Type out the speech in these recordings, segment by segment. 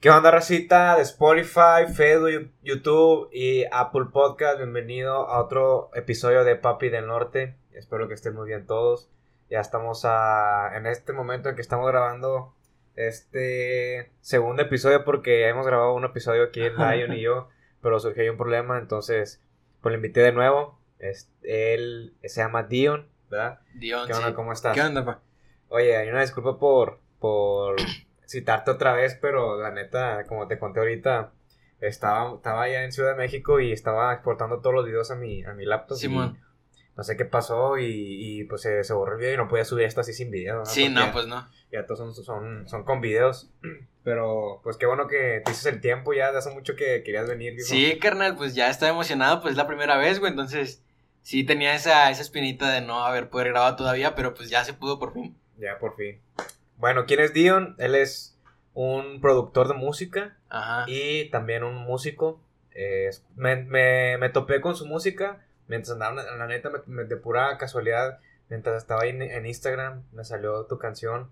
¿Qué onda, racita de Spotify, Facebook, YouTube y Apple Podcast? Bienvenido a otro episodio de Papi del Norte. Espero que estén muy bien todos. Ya estamos a, en este momento en que estamos grabando este segundo episodio porque hemos grabado un episodio aquí en Lion y yo, pero surgió un problema, entonces pues le invité de nuevo. Es, él se llama Dion, ¿verdad? Dion, ¿Qué onda? sí. ¿Cómo estás? ¿Qué onda, pa? Oye, hay una disculpa por, por citarte otra vez, pero la neta, como te conté ahorita, estaba, estaba allá en Ciudad de México y estaba exportando todos los videos a mi, a mi laptop. Simón. no sé qué pasó y, y, pues se, se borró el video y no podía subir esto así sin video. ¿no? Sí, no, Porque pues no. Ya todos son, son, son con videos. Pero pues qué bueno que te hiciste el tiempo ya, de hace mucho que querías venir. Sí, carnal, pues ya estaba emocionado, pues es la primera vez, güey, entonces sí tenía esa, esa espinita de no haber poder grabar todavía, pero pues ya se pudo por fin. Ya, por fin. Bueno, ¿quién es Dion? Él es un productor de música. Ajá. y también un músico. Eh, me, me, me topé con su música mientras andaba, la neta, me- de pura casualidad, mientras estaba ahí en, en Instagram, me salió tu canción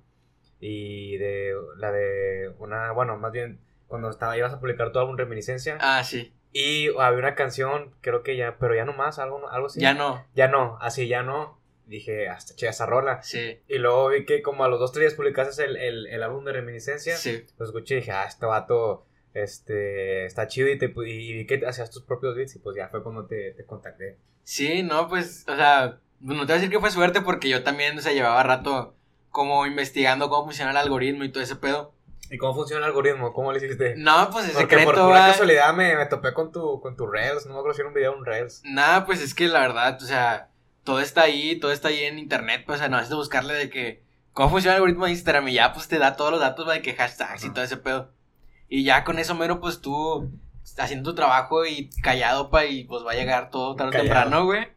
y de la de una, bueno, más bien cuando estaba, ibas a publicar tu álbum Reminiscencia Ah, sí. y había una canción, creo que ya, pero ya no más, algo, algo así. Ya no. Ya no, así ya no. Dije, hasta che, esa rola. Sí. Y luego vi que como a los dos tres días publicaste el, el, el álbum de Reminiscencia Sí. lo escuché y dije, ah, este vato este, está chido y, te, y vi que hacías tus propios beats y pues ya fue cuando te, te contacté. Sí, no, pues, o sea, no te voy a decir que fue suerte porque yo también, o sea, llevaba rato como investigando cómo funciona el algoritmo y todo ese pedo. ¿Y cómo funciona el algoritmo? ¿Cómo lo hiciste? No, pues es Porque por pura va. casualidad me, me topé con tu, con tu Reels, no me acuerdo si era un video de un Reels. Nada, pues es que la verdad, o sea, todo está ahí, todo está ahí en internet, pues, o sea, no has de buscarle de que, cómo funciona el algoritmo de Instagram y ya, pues, te da todos los datos, de que hashtags y todo ese pedo. Y ya con eso, mero, pues, tú, haciendo tu trabajo y callado, pa, y pues va a llegar todo tarde o temprano, güey.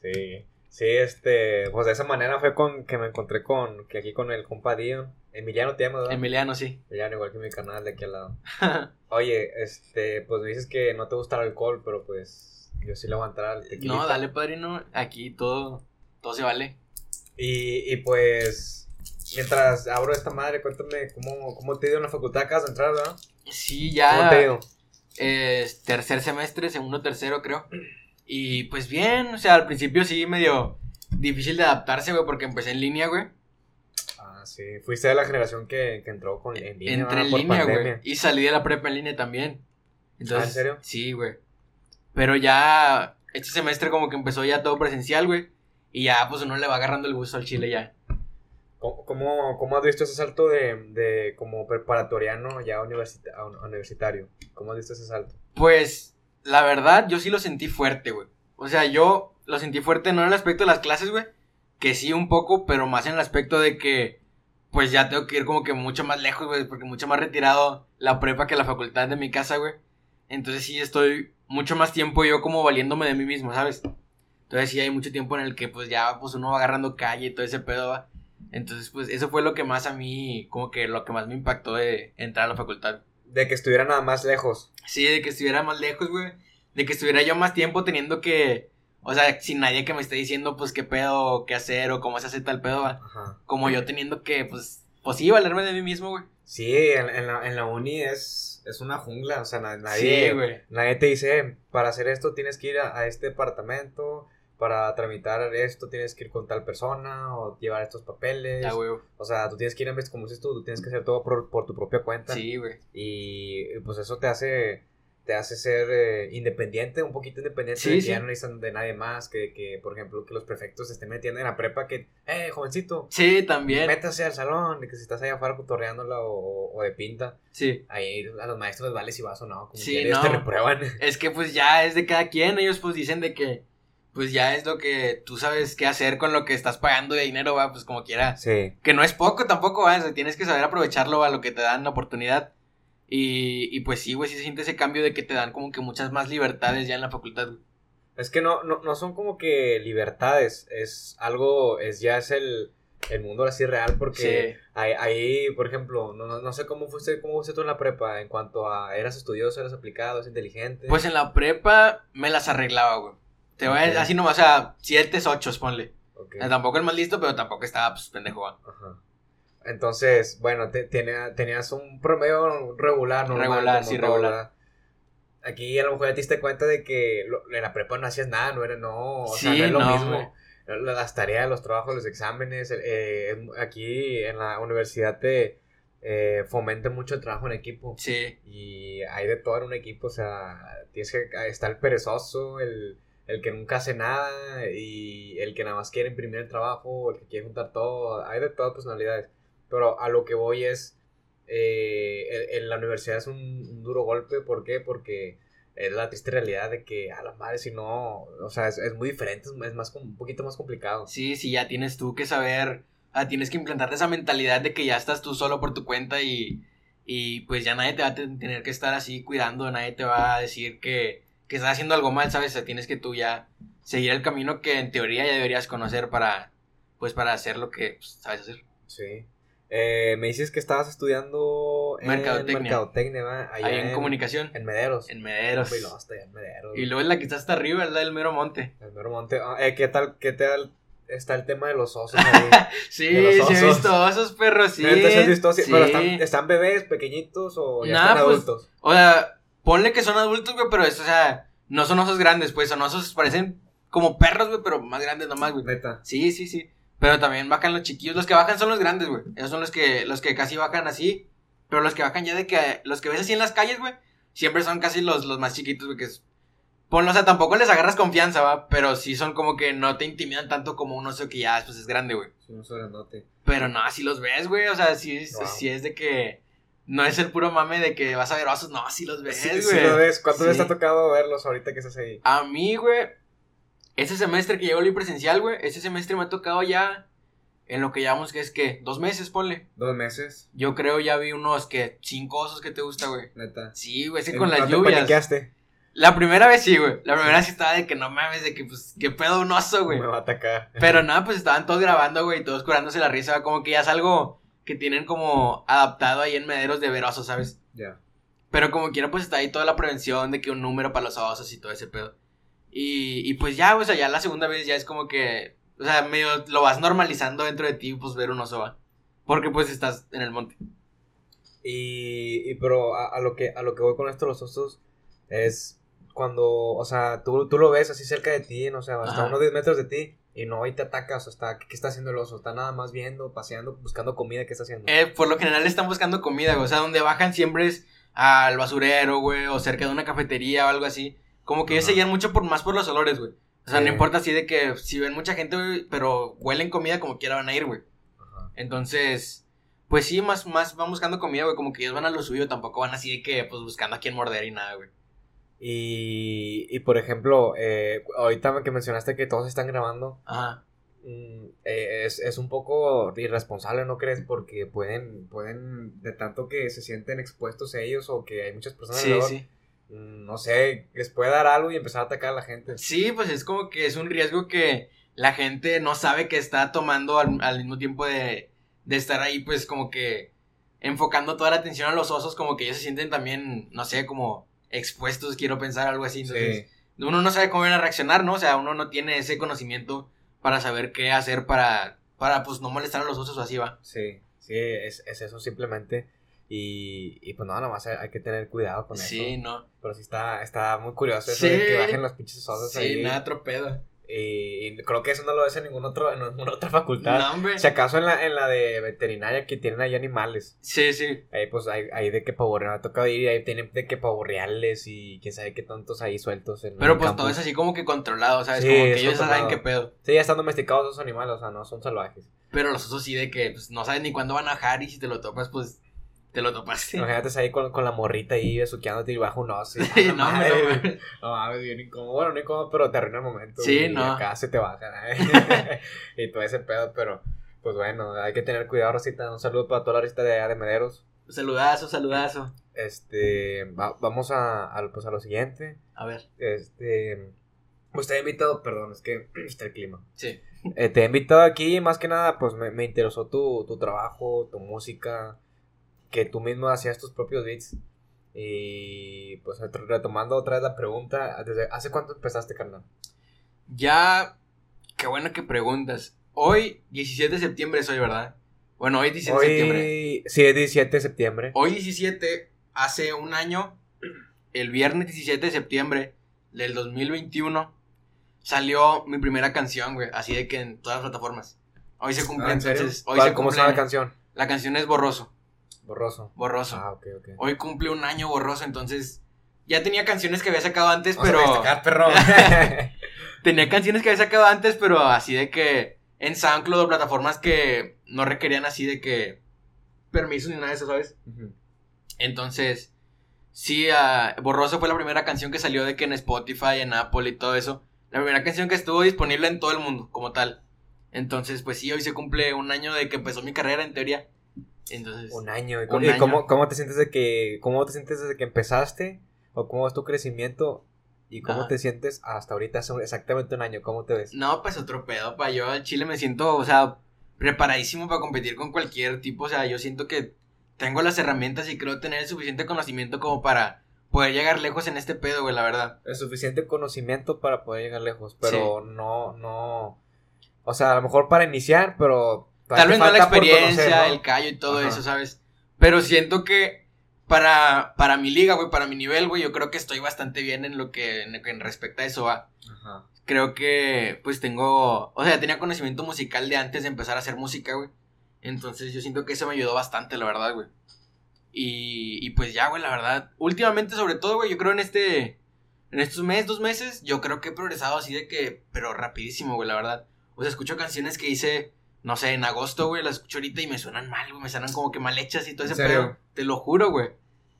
Sí, sí, este, pues de esa manera fue con que me encontré con, que aquí con el compa Dion. Emiliano te llamas, ¿verdad? Emiliano, sí. Emiliano, igual que mi canal de aquí al lado. Oye, este, pues me dices que no te gusta el alcohol, pero pues yo sí le voy a entrar al tequila. no, dale, padrino, aquí todo, todo se vale. Y, y pues, mientras abro esta madre, cuéntame cómo, cómo te dio en la facultad, acabas de entrar, ¿verdad? Sí, ¿Cómo te ya, dio? eh, tercer semestre, segundo, tercero, creo. Y pues bien, o sea, al principio sí medio difícil de adaptarse, güey, porque empecé en línea, güey. Ah, sí, fuiste de la generación que, que entró con, en línea, Entré en línea, güey. Y salí de la prepa en línea también. ¿Ah, en serio? Sí, güey. Pero ya este semestre como que empezó ya todo presencial, güey. Y ya pues uno le va agarrando el gusto al chile ya. ¿Cómo, cómo, cómo has visto ese salto de, de como preparatoriano ya universita- a un- universitario? ¿Cómo has visto ese salto? Pues la verdad yo sí lo sentí fuerte, güey. O sea, yo lo sentí fuerte no en el aspecto de las clases, güey. Que sí un poco, pero más en el aspecto de que pues ya tengo que ir como que mucho más lejos, güey. Porque mucho más retirado la prepa que la facultad de mi casa, güey. Entonces sí estoy mucho más tiempo yo como valiéndome de mí mismo, ¿sabes? Entonces sí hay mucho tiempo en el que pues ya pues uno va agarrando calle y todo ese pedo, va. Entonces pues eso fue lo que más a mí, como que lo que más me impactó de entrar a la facultad. De que estuviera nada más lejos. Sí, de que estuviera más lejos, güey. De que estuviera yo más tiempo teniendo que, o sea, sin nadie que me esté diciendo pues qué pedo, qué hacer o cómo se hace tal pedo, va. Ajá. Como yo teniendo que pues, pues sí, valerme de mí mismo, güey. Sí, en, en la, en la uni es, es una jungla, o sea, na- nadie, Sí. Nadie te dice, para hacer esto tienes que ir a, a este departamento, para tramitar esto tienes que ir con tal persona, o llevar estos papeles. Ya. O sea, tú tienes que ir a vez como dices tú, tú tienes que hacer todo por, por tu propia cuenta. Sí, güey. Y, pues eso te hace, te hace ser eh, independiente, un poquito independiente, Sí, de que sí. ya no necesitan de nadie más, que, que, por ejemplo, que los prefectos estén metiendo en la prepa, que, eh, jovencito, Sí, también. métase al salón, de que si estás allá afuera cotorreándola o, o de pinta, Sí. ahí a los maestros les vale si vas o no, como Sí, que ellos no. te reprueban. Es que pues ya es de cada quien, ellos pues dicen de que pues ya es lo que tú sabes qué hacer con lo que estás pagando de dinero, va, pues como quiera. Sí. Que no es poco tampoco, va, o sea, tienes que saber aprovecharlo a lo que te dan la oportunidad. Y, y pues sí, güey, sí se siente ese cambio de que te dan como que muchas más libertades ya en la facultad. Es que no, no, no son como que libertades, es algo, es ya es el, el mundo así real, porque Sí. ahí, ahí, por ejemplo, no, no, no sé cómo fuiste, cómo fuiste tú en la prepa, en cuanto a, ¿eras estudioso, eras aplicado, eras inteligente? Pues en la prepa me las arreglaba, güey. Te voy a Ok. decir así nomás, o sea, siete, ocho, ponle. Ok. O sea, tampoco el más listo, pero tampoco estaba, pues, pendejo. Ajá. Entonces, bueno, te, tenía, tenías un promedio regular, normal. Regular, sí, todo, regular. ¿verdad? Aquí a lo mejor ya te diste cuenta de que lo- en la prepa no hacías nada, no era, no, o sea, no es lo no, mismo. Las tareas, los trabajos, los exámenes, eh, aquí en la universidad te eh, fomenta mucho el trabajo en equipo. Sí. Y hay de todo en un equipo, o sea, tienes que está el perezoso, el, el que nunca hace nada y el que nada más quiere imprimir el trabajo, el que quiere juntar todo, hay de todas personalidades. Pero a lo que voy es, eh, en, en la universidad es un, un duro golpe, ¿por qué? Porque es la triste realidad de que a la madre si no, o sea, es, es muy diferente, es, más un poquito más complicado. Sí, sí, ya tienes tú que saber, ah, tienes que implantarte esa mentalidad de que ya estás tú solo por tu cuenta y, y pues ya nadie te va a ten- tener que estar así cuidando, nadie te va a decir que, que estás haciendo algo mal, ¿sabes? O sea, tienes que tú ya seguir el camino que en teoría ya deberías conocer para, pues para hacer lo que pues, sabes hacer. Sí. Eh, me dices que estabas estudiando en Mercadotecnia. Mercadotecnia, ¿va? Allá Ahí en, comunicación, En Mederos. en Mederos. En. Y luego es la que está hasta arriba, es la del mero monte. El Mero Monte. Ah, eh, ¿Qué tal, qué tal está el tema de los osos ahí? Sí, los sí he visto osos, perros, sí. Neta, ¿sí has visto? Sí, sí. Pero están, están bebés pequeñitos o ya Nah, están pues, adultos. O sea, ponle que son adultos, güey, pero es, o sea, no son osos grandes, pues, son osos, parecen como perros, güey, pero más grandes nomás, güey. Neta. Sí, sí, sí. Pero también bajan los chiquillos. Los que bajan son los grandes, güey. Esos son los que, los que casi bajan así. Pero los que bajan ya de que, los que ves así en las calles, güey, siempre son casi los, los más chiquitos, güey, que es... Ponlo, o sea, tampoco les agarras confianza, va, pero sí son como que no te intimidan tanto como un oso que ya, pues, es grande, güey. Sí, un oso grandote. Pero no, así los ves, güey, o sea, sí, es- Wow. sí es de que... No es el puro mame de que vas a ver osos, no, sí los ves, güey. sí lo ves. ¿Cuántas veces te ha tocado verlos ahorita que estás ahí? A mí, güey, ese semestre que yo volví presencial, güey, ese semestre me ha tocado ya en lo que llamamos que es que dos meses, ponle. Dos meses. Yo creo ya vi unos que cinco osos que te gusta, güey. Neta. Sí, güey, es que ¿En- con las lluvias. paniqueaste? La primera vez sí, güey. La primera vez sí estaba de que no mames, de que pues, qué pedo un oso, güey. Me va a atacar. Pero nada, pues estaban todos grabando, güey, todos curándose la risa, como que ya es algo que tienen como adaptado ahí en mederos de ver osos, ¿sabes? Ya. Pero como quiera, pues está ahí toda la prevención de que un número para los osos y todo ese pedo. Y, y pues ya, o sea, ya la segunda vez ya es como que, o sea, medio lo vas normalizando dentro de ti, pues ver un oso, ¿va? Porque pues estás en el monte. Y, y pero a, a lo que a lo que voy con esto los osos es cuando, o sea, tú, tú lo ves así cerca de ti, no sé, hasta Ajá. unos 10 metros de ti y no, y te atacas, o está, ¿qué, qué está haciendo el oso? Está nada más viendo, paseando, buscando comida, ¿qué está haciendo? Eh, por lo general están buscando comida, güey. O sea, donde bajan siempre es al basurero, güey, o cerca de una cafetería o algo así. Como que ellos Ajá. se guían mucho por más por los olores, güey. O sea, Sí. no importa así de que si ven mucha gente, güey, pero huelen comida como quiera van a ir, güey. Ajá. Entonces, pues sí, más, más van buscando comida, güey. Como que ellos van a lo suyo, tampoco van así de que, pues, buscando a quién morder y nada, güey. Y, y por ejemplo, eh, ahorita que mencionaste que todos están grabando, Ajá. mm, eh, es, es un poco irresponsable, ¿no crees? Porque pueden, pueden, de tanto que se sienten expuestos ellos o que hay muchas personas Sí, alrededor, sí. No sé, les puede dar algo y empezar a atacar a la gente. Sí, pues es como que es un riesgo que la gente no sabe que está tomando al, al mismo tiempo de, de estar ahí, pues como que enfocando toda la atención a los osos, como que ellos se sienten también, no sé, como expuestos, quiero pensar algo así. Entonces, Sí. uno no sabe cómo van a reaccionar, ¿no? O sea, uno no tiene ese conocimiento para saber qué hacer para, para pues no molestar a los osos o así va. Sí, sí, es, es eso simplemente. Y, y pues no, nada más hay, que tener cuidado con Sí, eso. no. Pero sí está, está muy curioso eso de Sí. que bajen los pinches osos Sí, ahí. nada tropedo. Y, y creo que eso no lo ves en ningún otro, en ninguna otra facultad. No, hombre. Si acaso en la, en la de veterinaria que tienen ahí animales. Sí, sí. Ahí pues hay, hay de que pavorreal, me ha tocado ir y ahí tienen de que pavorreales y quién sabe qué tontos ahí sueltos en Pero pues campus. todo es así como que controlado, ¿sabes? Sí, como que ellos saben qué pedo. Sí, ya están domesticados esos animales, o sea, no son salvajes. Pero los osos sí de que pues, no sabes ni cuándo van a bajar y si te lo topas, pues te lo topaste. Imagínate ahí con, con la morrita ahí besuqueándote y bajo un oso. ¡Ah, no, hombre, no, mames, bien incómodo. Bueno, no incómodo, pero te arruina el momento. Sí, y no. acá se te baja. ¿eh? y todo ese pedo, pero pues bueno, hay que tener cuidado, Rosita. Un saludo para toda la rista de allá de Mederos. Saludazo, saludazo. Este, va- vamos a, a, pues, a lo siguiente. A ver, Este, pues te he invitado, perdón, es que está el clima. sí. Eh, te he invitado aquí, más que nada, pues me, me interesó tu, tu trabajo, tu música, que tú mismo hacías tus propios beats. Y pues retomando otra vez la pregunta, ¿desde hace cuánto empezaste, carnal? Ya, qué bueno que preguntas. Hoy, 17 de septiembre soy, ¿verdad? Bueno, hoy 17 de septiembre. Sí, es 17 de septiembre. Hoy 17, hace un año, el viernes 17 de septiembre del 2021, salió mi primera canción, güey. Así de que en todas las plataformas. Hoy se cumple, Ah, ¿en serio? entonces. Hoy ¿Cuál- se ¿Cómo cumple se llama la canción? La canción es Borroso. Borroso. Borroso. Ah, ok, ok. Hoy cumple un año Borroso, entonces. Ya tenía canciones que había sacado antes, Vamos a pero. perro. Tenía canciones que había sacado antes, pero así de que. En SoundCloud o plataformas que no requerían así de que. Permiso ni nada de eso, ¿sabes? Entonces, sí, ah, Borroso fue la primera canción que salió de que en Spotify, en Apple y todo eso. La primera canción que estuvo disponible en todo el mundo, como tal. Entonces, pues sí, hoy se cumple un año de que empezó mi carrera, en teoría. Entonces, Un año. ¿Y, Un y año. Cómo, cómo te sientes de que cómo te sientes desde que empezaste o cómo es tu crecimiento y cómo Ajá. te sientes hasta ahorita hace exactamente un año? ¿Cómo te ves? no, pues otro pedo, pa. Yo al Chile me siento, o sea, preparadísimo para competir con cualquier tipo. O sea, yo siento que tengo las herramientas y creo tener el suficiente conocimiento como para poder llegar lejos en este pedo, güey, la verdad. El suficiente conocimiento para poder llegar lejos, pero no no o sea, a lo mejor para iniciar, pero Tal vez no la experiencia, conocer, ¿no? el callo y todo Ajá. eso, ¿sabes? Pero siento que para, para mi liga, güey, para mi nivel, güey, yo creo que estoy bastante bien en lo que, en, lo que respecta a eso, va. Ajá. Creo que, pues, tengo, o sea, tenía conocimiento musical de antes de empezar a hacer música, güey. Entonces, yo siento que eso me ayudó bastante, la verdad, güey. Y, y pues ya, güey, la verdad. Últimamente, sobre todo, güey, yo creo en este, en estos meses, dos meses, yo creo que he progresado así de que, pero rapidísimo, güey, la verdad. O sea, escucho canciones que hice, no sé, en agosto, güey, las escucho ahorita y me suenan mal, güey, me suenan como que mal hechas y todo ¿En ese pedo. Te lo juro, güey.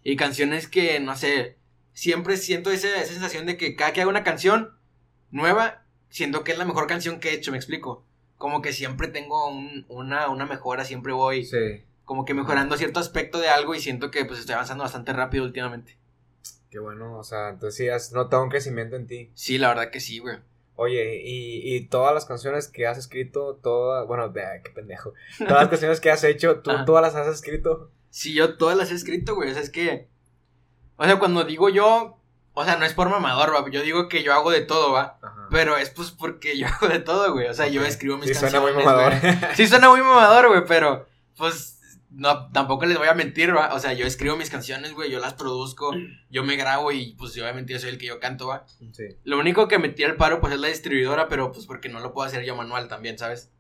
Y canciones que, no sé, siempre siento esa, esa sensación de que cada que hago una canción nueva, siento que es la mejor canción que he hecho, me explico. Como que siempre tengo un- una, una mejora, siempre voy Sí, como que mejorando cierto aspecto de algo y siento que pues estoy avanzando bastante rápido últimamente. qué bueno, o sea, entonces sí has notado un crecimiento en ti. Sí, la verdad que sí, güey. Oye, y, y todas las canciones que has escrito, todas, bueno, de- qué pendejo. Todas las canciones que has hecho, tú Ajá. todas las has escrito. Sí, yo todas las he escrito, güey. O sea, es que. O sea, cuando digo yo. O sea, no es por mamador, va. Yo digo que yo hago de todo, va. Ajá. Pero es pues porque yo hago de todo, güey. O sea, yo escribo mis sí, canciones. suena muy mamador. güey. Sí, suena muy mamador, güey, pero. Pues. No, tampoco les voy a mentir, va. O sea, yo escribo mis canciones, güey. Yo las produzco. Yo me grabo y pues obviamente yo soy el que yo canto, va. sí. Lo único que me tira el paro, pues es la distribuidora, pero pues porque no lo puedo hacer yo manual también, ¿sabes?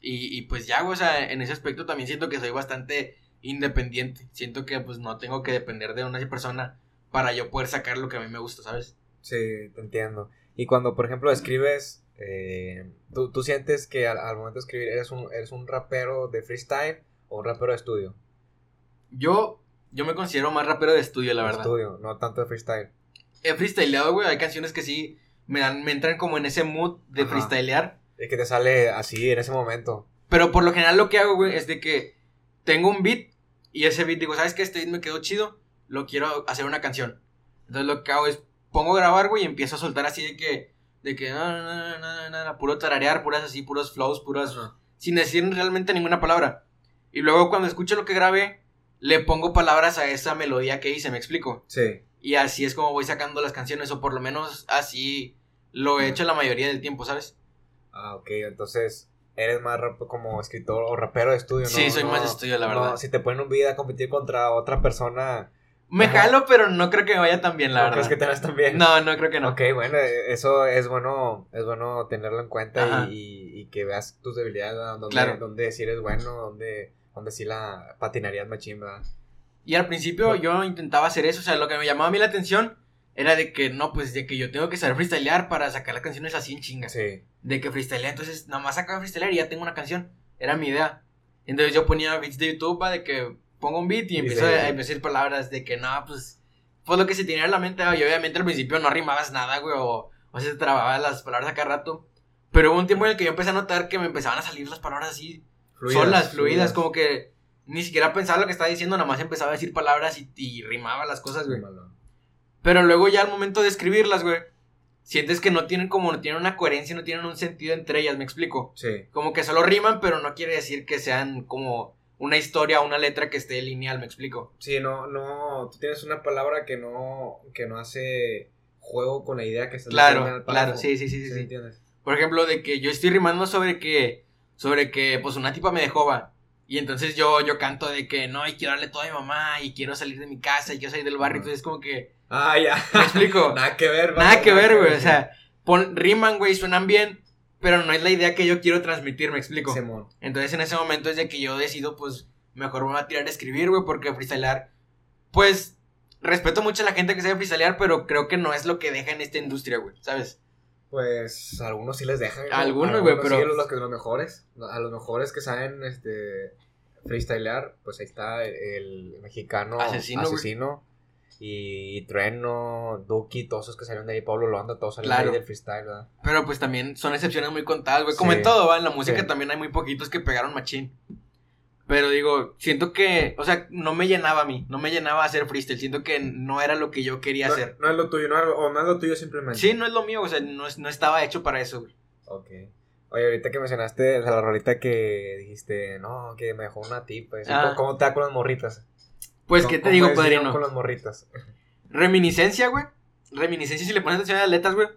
Y, y pues ya, güey, o sea, en ese aspecto también siento que soy bastante independiente. Siento que pues no tengo que depender de una persona para yo poder sacar lo que a mí me gusta, ¿sabes? Sí, te entiendo. Y cuando, por ejemplo, escribes, eh, ¿tú, tú sientes que al, al momento de escribir eres un, eres un rapero de freestyle o un rapero de estudio? Yo, yo me considero más rapero de estudio, la De verdad. Estudio, no tanto de freestyle. He freestyleado, güey, hay canciones que sí me, dan, me entran como en ese mood de Ajá. freestylear. Es que te sale así en ese momento. Pero por lo general lo que hago, güey, es de que tengo un beat y ese beat digo, ¿sabes qué? Este beat me quedó chido, lo quiero hacer una canción. Entonces lo que hago es pongo a grabar, güey, y empiezo a soltar así de que, de que, no, no, no, no, no, no, puro tararear, puras así, puros flows, puras, sin decir realmente ninguna palabra. Y luego cuando escucho lo que grabé, le pongo palabras a esa melodía que hice, ¿me explico? Sí. Y así es como voy sacando las canciones, o por lo menos así lo he hecho la mayoría del tiempo, ¿sabes? Ah, ok, entonces eres más rap como escritor o rapero de estudio, ¿no? Sí, soy No, más de estudio, la no, verdad. si te ponen un video a competir contra otra persona, Me Ajá. jalo, pero no creo que me vaya tan bien, la ¿no verdad. crees que te vas tan bien? No, no creo que no. Ok, bueno, eh, eso es bueno, es bueno tenerlo en cuenta y, que veas tus debilidades, ¿no? donde, Claro. donde sí eres bueno, donde, donde sí la patinarías machín, ¿verdad? Y al principio yo intentaba hacer eso, o sea, lo que me llamaba a mí la atención era de que no, pues de que yo tengo que saber freestylear para sacar las canciones así en chinga. Sí. De que freestylea, entonces nada más sacaba freestylear y ya tengo una canción. Era mi idea. Entonces yo ponía beats de YouTube, va, de que pongo un beat y Y empiezo a, a decir palabras de que no, pues, pues lo que se tenía en la mente, y obviamente al principio no rimabas nada, güey, o, o se trababan las palabras a cada rato. Pero hubo un tiempo en el que yo empecé a notar que me empezaban a salir las palabras así solas, fluidas, como que ni siquiera pensaba lo que estaba diciendo, nada más empezaba a decir palabras y, y rimaba las cosas, güey. Pero luego ya al momento de escribirlas, güey, sientes que no tienen como, no tienen una coherencia, no tienen un sentido entre ellas, me explico. Sí. Como que solo riman, pero no quiere decir que sean como una historia o una letra que esté lineal, me explico. Sí, no, no, tú tienes una palabra que no, que no hace juego con la idea que estás Claro, diciendo claro, párrafo. sí, sí, sí, sí, ¿Sí sí. entiendes? Por ejemplo, de que yo estoy rimando sobre que, sobre que, pues una tipa me dejó, va. Y entonces yo, yo canto de que no, y quiero darle todo a mi mamá, y quiero salir de mi casa, y quiero salir del barrio. Entonces es como que. Ah, ya. ¿Me explico? Nada que ver, Nada que ver, güey. O sea, pon, riman, güey, suenan bien, pero no es la idea que yo quiero transmitir, ¿me explico? Simón. Entonces en ese momento es de que yo decido, pues, mejor me voy a tirar a escribir, güey, porque freestylear, pues, respeto mucho a la gente que sabe freestylear, pero creo que no es lo que deja en esta industria, güey, ¿sabes? Pues a algunos sí les dejan. ¿no? Algunos, güey, pero- sí, los que los mejores. A los mejores que saben este freestylear, pues ahí está el, el mexicano Asesino, asesino y, Trueno, Duki, todos esos que salieron de ahí, Pablo Loanda, todos salieron Claro. de ahí del freestyle, ¿verdad? Pero pues también son excepciones muy contadas, güey, como Sí. en todo, ¿va? En la música Sí. también hay muy poquitos que pegaron machín. Pero digo, siento que, o sea, no me llenaba a mí, no me llenaba hacer freestyle, siento que no era lo que yo quería No, hacer. no es lo tuyo, no o no es lo tuyo simplemente. Sí, no es lo mío, o sea, no, no estaba hecho para eso, güey. Ok. Oye, ahorita que mencionaste de la rolita que dijiste, no, que me dejó una tipa. Ah. ¿Cómo, te da con las morritas? Pues, ¿Cómo- ¿qué te digo, padrino? con las morritas. Reminiscencia, güey. Reminiscencia, si le pones atención a las letras, güey.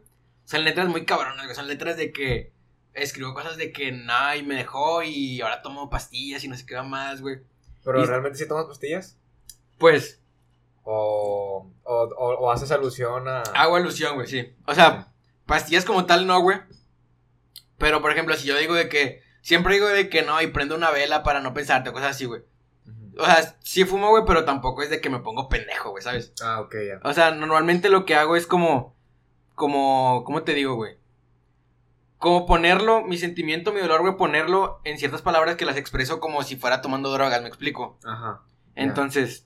Son letras muy cabronas, güey. Son letras de que escribo cosas de que, nah, y me dejó y ahora tomo pastillas y no sé qué va más, güey. ¿Pero Y- realmente sí tomas pastillas? Pues, ¿O, o, o, o haces alusión a...? hago alusión, güey, sí. O sea, pastillas como tal no, güey. Pero, por ejemplo, si yo digo de que, siempre digo de que no, y prendo una vela para no pensarte, cosas así, güey. O sea, sí fumo, güey, pero tampoco es de que me pongo pendejo, güey, ¿sabes? Ah, ok, ya. O sea, normalmente lo que hago es como, como, ¿cómo te digo, güey? Como ponerlo, mi sentimiento, mi dolor, güey, ponerlo en ciertas palabras que las expreso como si fuera tomando drogas, ¿me explico? Ajá. Entonces,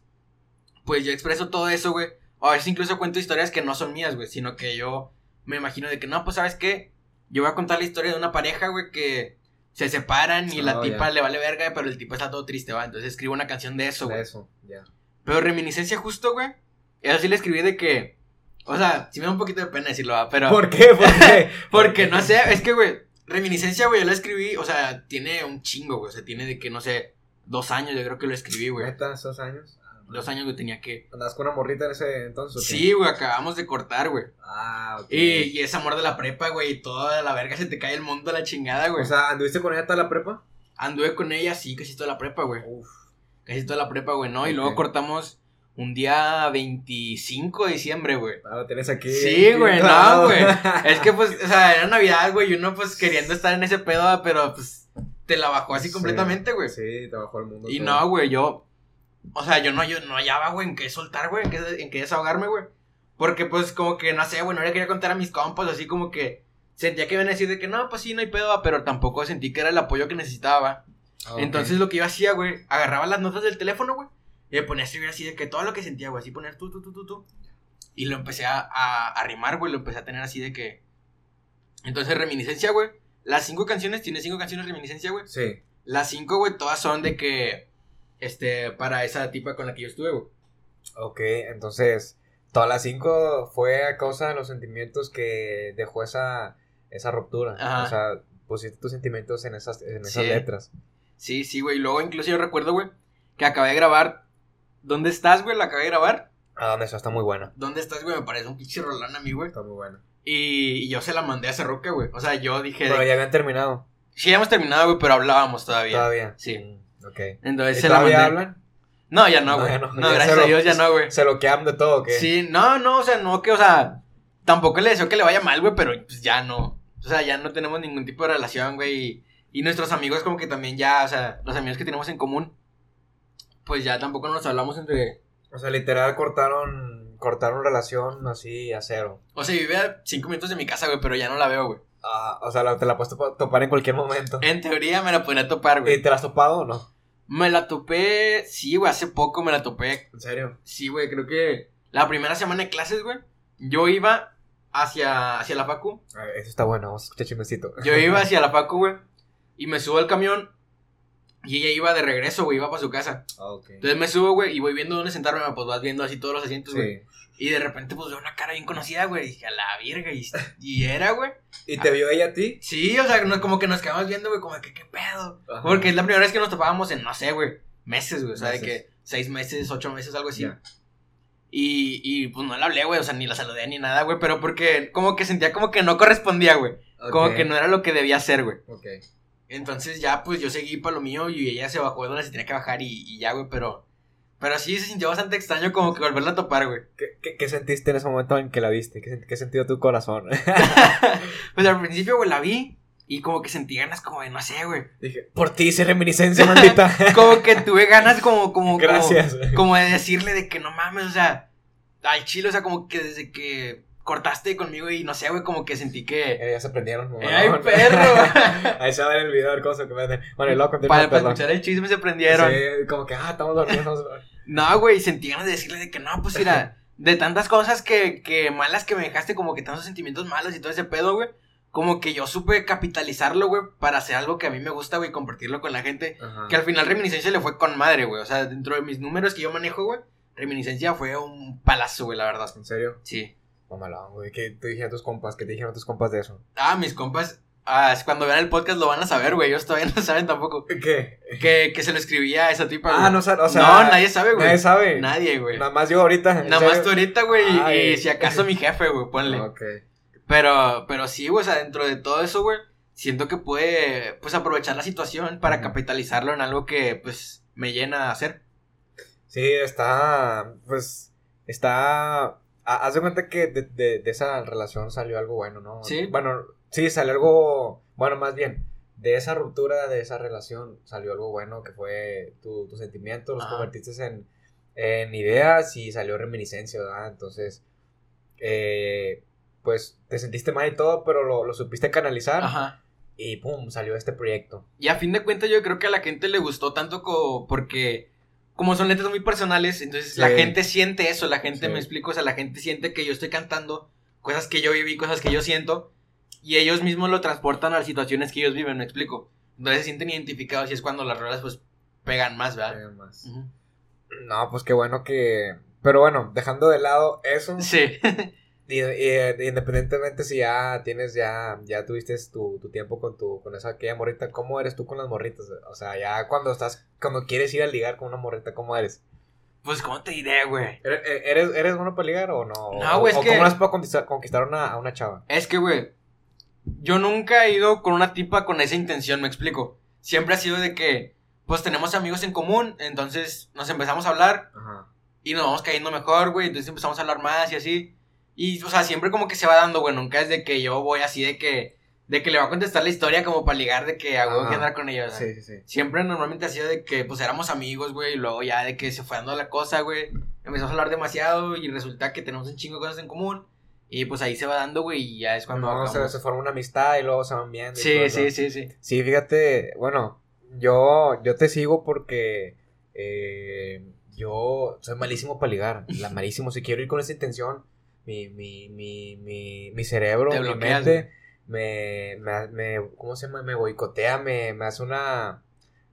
pues yo expreso todo eso, güey. A veces incluso cuento historias que no son mías, güey, sino que yo me imagino de que, no, pues, ¿sabes qué? Yo voy a contar la historia de una pareja, güey, que se separan y la Oh, tipa le vale verga, pero el tipo está todo triste, ¿va? Entonces escribo una canción de eso, De güey. eso, ya. Pero reminiscencia justo, güey. Eso sí le escribí de que. O sea, sí me da un poquito de pena decirlo, pero. ¿Por qué? ¿Por qué? Porque no sé, es que, güey. Reminiscencia, güey, yo lo escribí. O sea, tiene un chingo, güey. O sea, tiene de que, no sé, dos años, yo creo que lo escribí, güey. ¿Neta, esos años? Ah, Dos años, güey, tenía que. ¿Andabas con una morrita en ese entonces? Sí, güey, acabamos de cortar, güey. Ah, ok. Y, y ese amor de la prepa, güey, y toda la verga se te cae el mundo a la chingada, güey. O sea, ¿anduviste con ella toda la prepa? Anduve con ella, sí, casi toda la prepa, güey. Uf. Casi toda la prepa, güey, ¿no? Y luego cortamos un día 25 de diciembre, güey. Ah, lo tienes aquí. Sí, güey, no, güey. Es que, pues, o sea, era Navidad, güey, y uno, pues, queriendo estar en ese pedo, pero, pues, te la bajó así Sí. completamente, güey. Sí, te bajó el mundo. Y todo. no, güey, yo, o sea, yo no, yo no hallaba, güey, en qué soltar, güey, en qué, en qué desahogarme, güey. Porque, pues, como que, no sé, güey, no le quería contar a mis compas, así como que sentía que iban a decir de que, no, pues sí, no hay pedo, pero tampoco sentí que era el apoyo que necesitaba. Ah. Entonces, lo que yo hacía, güey, agarraba las notas del teléfono, güey, y me ponía a escribir así de que todo lo que sentía, güey, así poner tú, tú, tú, tú, tú. Y lo empecé a, a, a rimar, güey, lo empecé a tener así de que. Entonces, reminiscencia, güey. Las cinco canciones, tiene cinco canciones reminiscencia, güey. Sí. Las cinco, güey, todas son de que. Este, para esa tipa con la que yo estuve, güey. Ok, entonces, todas las cinco fue a causa de los sentimientos que dejó esa, esa ruptura. Ajá. O sea, pusiste tus sentimientos en esas, en esas Sí. letras. Sí, sí, güey. Luego, incluso yo recuerdo, güey, que acabé de grabar. ¿Dónde estás, güey? La acabé de grabar. Ah, eso está muy buena. ¿Dónde estás, güey? Me parece un pinche a mí, güey. Está muy buena. Y, y yo se la mandé a Cerroca, güey. O sea, yo dije. de- Pero ya habían terminado. Sí, ya hemos terminado, güey, pero hablábamos todavía. Todavía. Sí. Mm, Ok. Entonces ¿Y se la mandé. todavía hablan? No, ya no, No, güey. No, no, ya gracias a Dios ya no, güey. ¿Se lo quedan de todo qué? Sí, no, no, o sea, no que, o sea, tampoco le deseo que le vaya mal, güey, pero pues ya no. O sea, ya no tenemos ningún tipo de relación, güey. Y, y nuestros amigos como que también ya, o sea, los amigos que tenemos en común, pues ya tampoco nos hablamos entre... O sea, literal cortaron, cortaron relación así a cero. O sea, vive a cinco minutos de mi casa, güey, pero ya no la veo, güey. Ah, o sea, la- te la puedes topa- topar en cualquier momento. En teoría me la podría topar, ¿Y güey. te la has topado o no? Me la topé, sí, güey, hace poco me la topé. ¿En serio? Sí, güey, creo que la primera semana de clases, güey, yo iba hacia, hacia la facu. A ver, eso está bueno, vamos a escuchar chismecito. Yo iba hacia la facu, güey, y me subo al camión y ella iba de regreso, güey, iba para su casa. Ah. Entonces me subo, güey, y voy viendo dónde sentarme, pues vas viendo así todos los asientos, güey. Sí. Y de repente, pues veo una cara bien conocida, güey, y dije, a la virga, y, y era, güey. ¿Y te vio ella a ti? Sí, o sea, no- como que nos quedamos viendo, güey, como que, ¿qué pedo? Ajá. Porque es la primera vez que nos topábamos en, no sé, güey, meses, güey, o sea, de que seis meses, ocho meses, algo así. Y, y pues no la hablé, güey, o sea, ni la saludé ni nada, güey, pero porque como que sentía como que no correspondía, güey. Como que no era lo que debía ser, güey. Ok. Entonces ya, pues yo seguí para lo mío y ella se bajó de donde se tenía que bajar y, y ya, güey, pero... Pero sí se sintió bastante extraño como que volverla a topar, güey. ¿Qué, qué, qué sentiste en ese momento en que la viste? ¿Qué, qué sentido tu corazón? pues al principio, güey, la vi y como que sentí ganas como de, no sé, güey. Dije, por ti hice reminiscencia, maldita. como que tuve ganas como, como, Gracias. Como, como, de decirle de que no mames, o sea, al chile, o sea, como que desde que cortaste conmigo y no sé, güey, como que sentí que... Eh, ya se prendieron. Como, ¡Ay, no, perro! Ahí se va a ver el video, el cosa que me Bueno, y luego continúa, Para, para escuchar el chisme se prendieron. Sí, como que, ah, estamos dormidos. no, güey, sentí ganas de decirle de que no, pues mira, de tantas cosas que, que malas que me dejaste, como que tantos sentimientos malos y todo ese pedo, güey como que yo supe capitalizarlo, güey, para hacer algo que a mí me gusta, güey, compartirlo con la gente. Ajá. Que al final Reminiscencia le fue con madre, güey. O sea, dentro de mis números que yo manejo, güey, Reminiscencia fue un palazo, güey, la verdad. ¿En serio? Sí. Mamalón, güey. ¿Qué te dijeron tus compas? ¿Qué te dijeron tus compas de eso? Ah, mis compas. Ah, cuando vean el podcast lo van a saber, güey. Ellos todavía no saben tampoco. ¿Qué? Que, que se lo escribía a esa tipa, Ah, no, o sea. No, nadie sabe, güey. Nadie sabe. Nadie, güey. Nada más yo ahorita. Nada más tú ahorita, güey. Y, y si acaso mi jefe, güey, ponle. Ok. Pero, pero sí, güey, o sea, dentro de todo eso, güey, siento que puede, pues, aprovechar la situación para capitalizarlo en algo que, pues, me llena a hacer. Sí, está, pues, está, haz de cuenta que de, de, de, esa relación salió algo bueno, ¿no? Sí. Bueno, sí, salió algo, bueno, más bien, de esa ruptura, de esa relación, salió algo bueno, que fue tu, tus sentimientos, los convertiste en, en ideas y salió reminiscencia, ¿verdad? Entonces, eh pues te sentiste mal y todo, pero lo, lo supiste canalizar. Ajá. Y pum, salió este proyecto. Y a fin de cuentas yo creo que a la gente le gustó tanto porque como son letras muy personales, entonces Sí. la gente siente eso, la gente Sí. me explico, o sea, la gente siente que yo estoy cantando cosas que yo viví, cosas que yo siento y ellos mismos lo transportan a las situaciones que ellos viven, me explico. Entonces se sienten identificados y es cuando las rolas pues pegan más, ¿verdad? Eh, más. No, pues qué bueno que... Pero bueno, dejando de lado eso, Sí. y, y- independientemente si ya tienes, ya, ya tuviste tu, tu tiempo con tu, con esa aquella morrita, ¿cómo eres tú con las morritas? O sea, ya cuando estás, cuando quieres ir a ligar con una morrita, ¿cómo eres? Pues cómo te diré, güey. ¿Eres, eres, eres bueno para ligar o no? No, güey, es ¿O que- cómo eres para conquistar, conquistar una, a una chava? Es que, güey, yo nunca he ido con una tipa con esa intención, me explico. Siempre ha sido de que, pues tenemos amigos en común, entonces nos empezamos a hablar Ajá. y nos vamos cayendo mejor, güey, entonces empezamos a hablar más y así. Y, o sea, siempre como que se va dando, güey, nunca es de que yo voy así de que, de que le va a contestar la historia como para ligar, de que hago que andar con sea. Sí, sí, sí. Siempre normalmente ha sido de que, pues éramos amigos, güey, y luego ya de que se fue dando la cosa, güey. Empezamos a hablar demasiado y resulta que tenemos un chingo de cosas en común. Y pues ahí se va dando, güey, y ya es cuando No, se, forma una amistad y luego se van viendo. Sí, sí, sí, sí. Sí, fíjate, bueno, yo, yo te sigo porque eh, yo soy malísimo para ligar, la malísimo, si quiero ir con esa intención, mi, mi, mi, mi, mi cerebro, mi mente, me, me, me, ¿cómo se llama? Me boicotea, me, me hace una,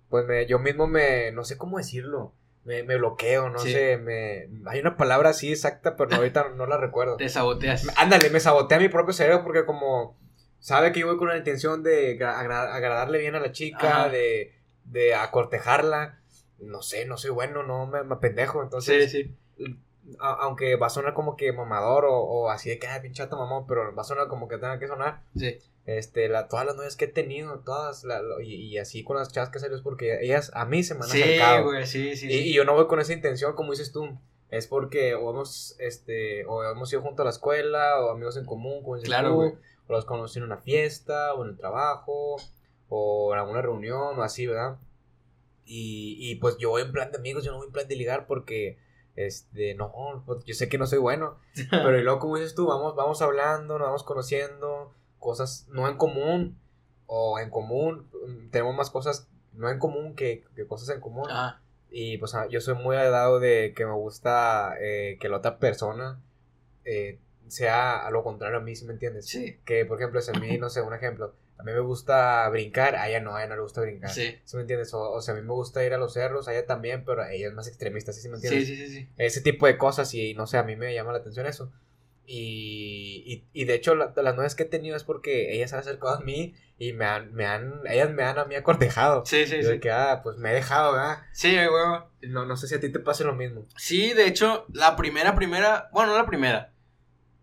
pues me, yo mismo me, no sé cómo decirlo, me, me bloqueo, no Sí. sé, me, hay una palabra así exacta, pero ahorita no la recuerdo. Te saboteas. Ándale, me sabotea mi propio cerebro porque como sabe que yo voy con la intención de gra- agra- agradarle bien a la chica, Ajá. de, de acortejarla, no sé, no soy bueno, no me, me pendejo, entonces, Sí, sí. A- aunque va a sonar como que mamador o, o así de que, ah, pinche chato mamón, pero va a sonar como que tenga que sonar, Sí. este, la, todas las novias que he tenido, todas, la- lo- y, y así con las chavas que salió es porque ellas a mí se me han Sí, acercado. güey, sí, sí. Y, sí. y yo no voy con esa intención, como dices tú. Es porque o hemos, este, o hemos ido juntos a la escuela, o amigos en común, como dices Claro, tú, güey. o los conocí en una fiesta, o en el trabajo, o en alguna reunión, o así, ¿verdad? Y, y pues yo voy en plan de amigos, yo no voy en plan de ligar porque, este, no, pues, yo sé que no soy bueno. Pero y luego, como dices tú, vamos, vamos hablando, nos vamos conociendo, cosas no en común, o en común, mm, tenemos más cosas no en común que, que cosas en común. Ajá. Y pues ah, yo soy muy dado de que me gusta eh, que la otra persona eh, sea a lo contrario a mí, ¿sí me entiendes? Sí. Que, por ejemplo, si a mí, no sé, un ejemplo, a mí me gusta brincar, a ella no, a ella no le gusta brincar. Sí. ¿Sí me entiendes? O, o sea, a mí me gusta ir a los cerros, a ella también, pero ella es más extremista, ¿sí, sí me entiendes? Sí, sí, sí, sí. Ese tipo de cosas y no sé, a mí me llama la atención eso. Y, y, y de hecho la- las nuevas que he tenido es porque ellas se han acercado a mí y me han, me han, ellas me han a mí acortejado. Sí, sí, Yo de sí. que, ah, pues me he dejado, ¿verdad? Sí, güey. No, no sé si a ti te pase lo mismo. Sí, de hecho, la primera, primera, bueno, no la primera.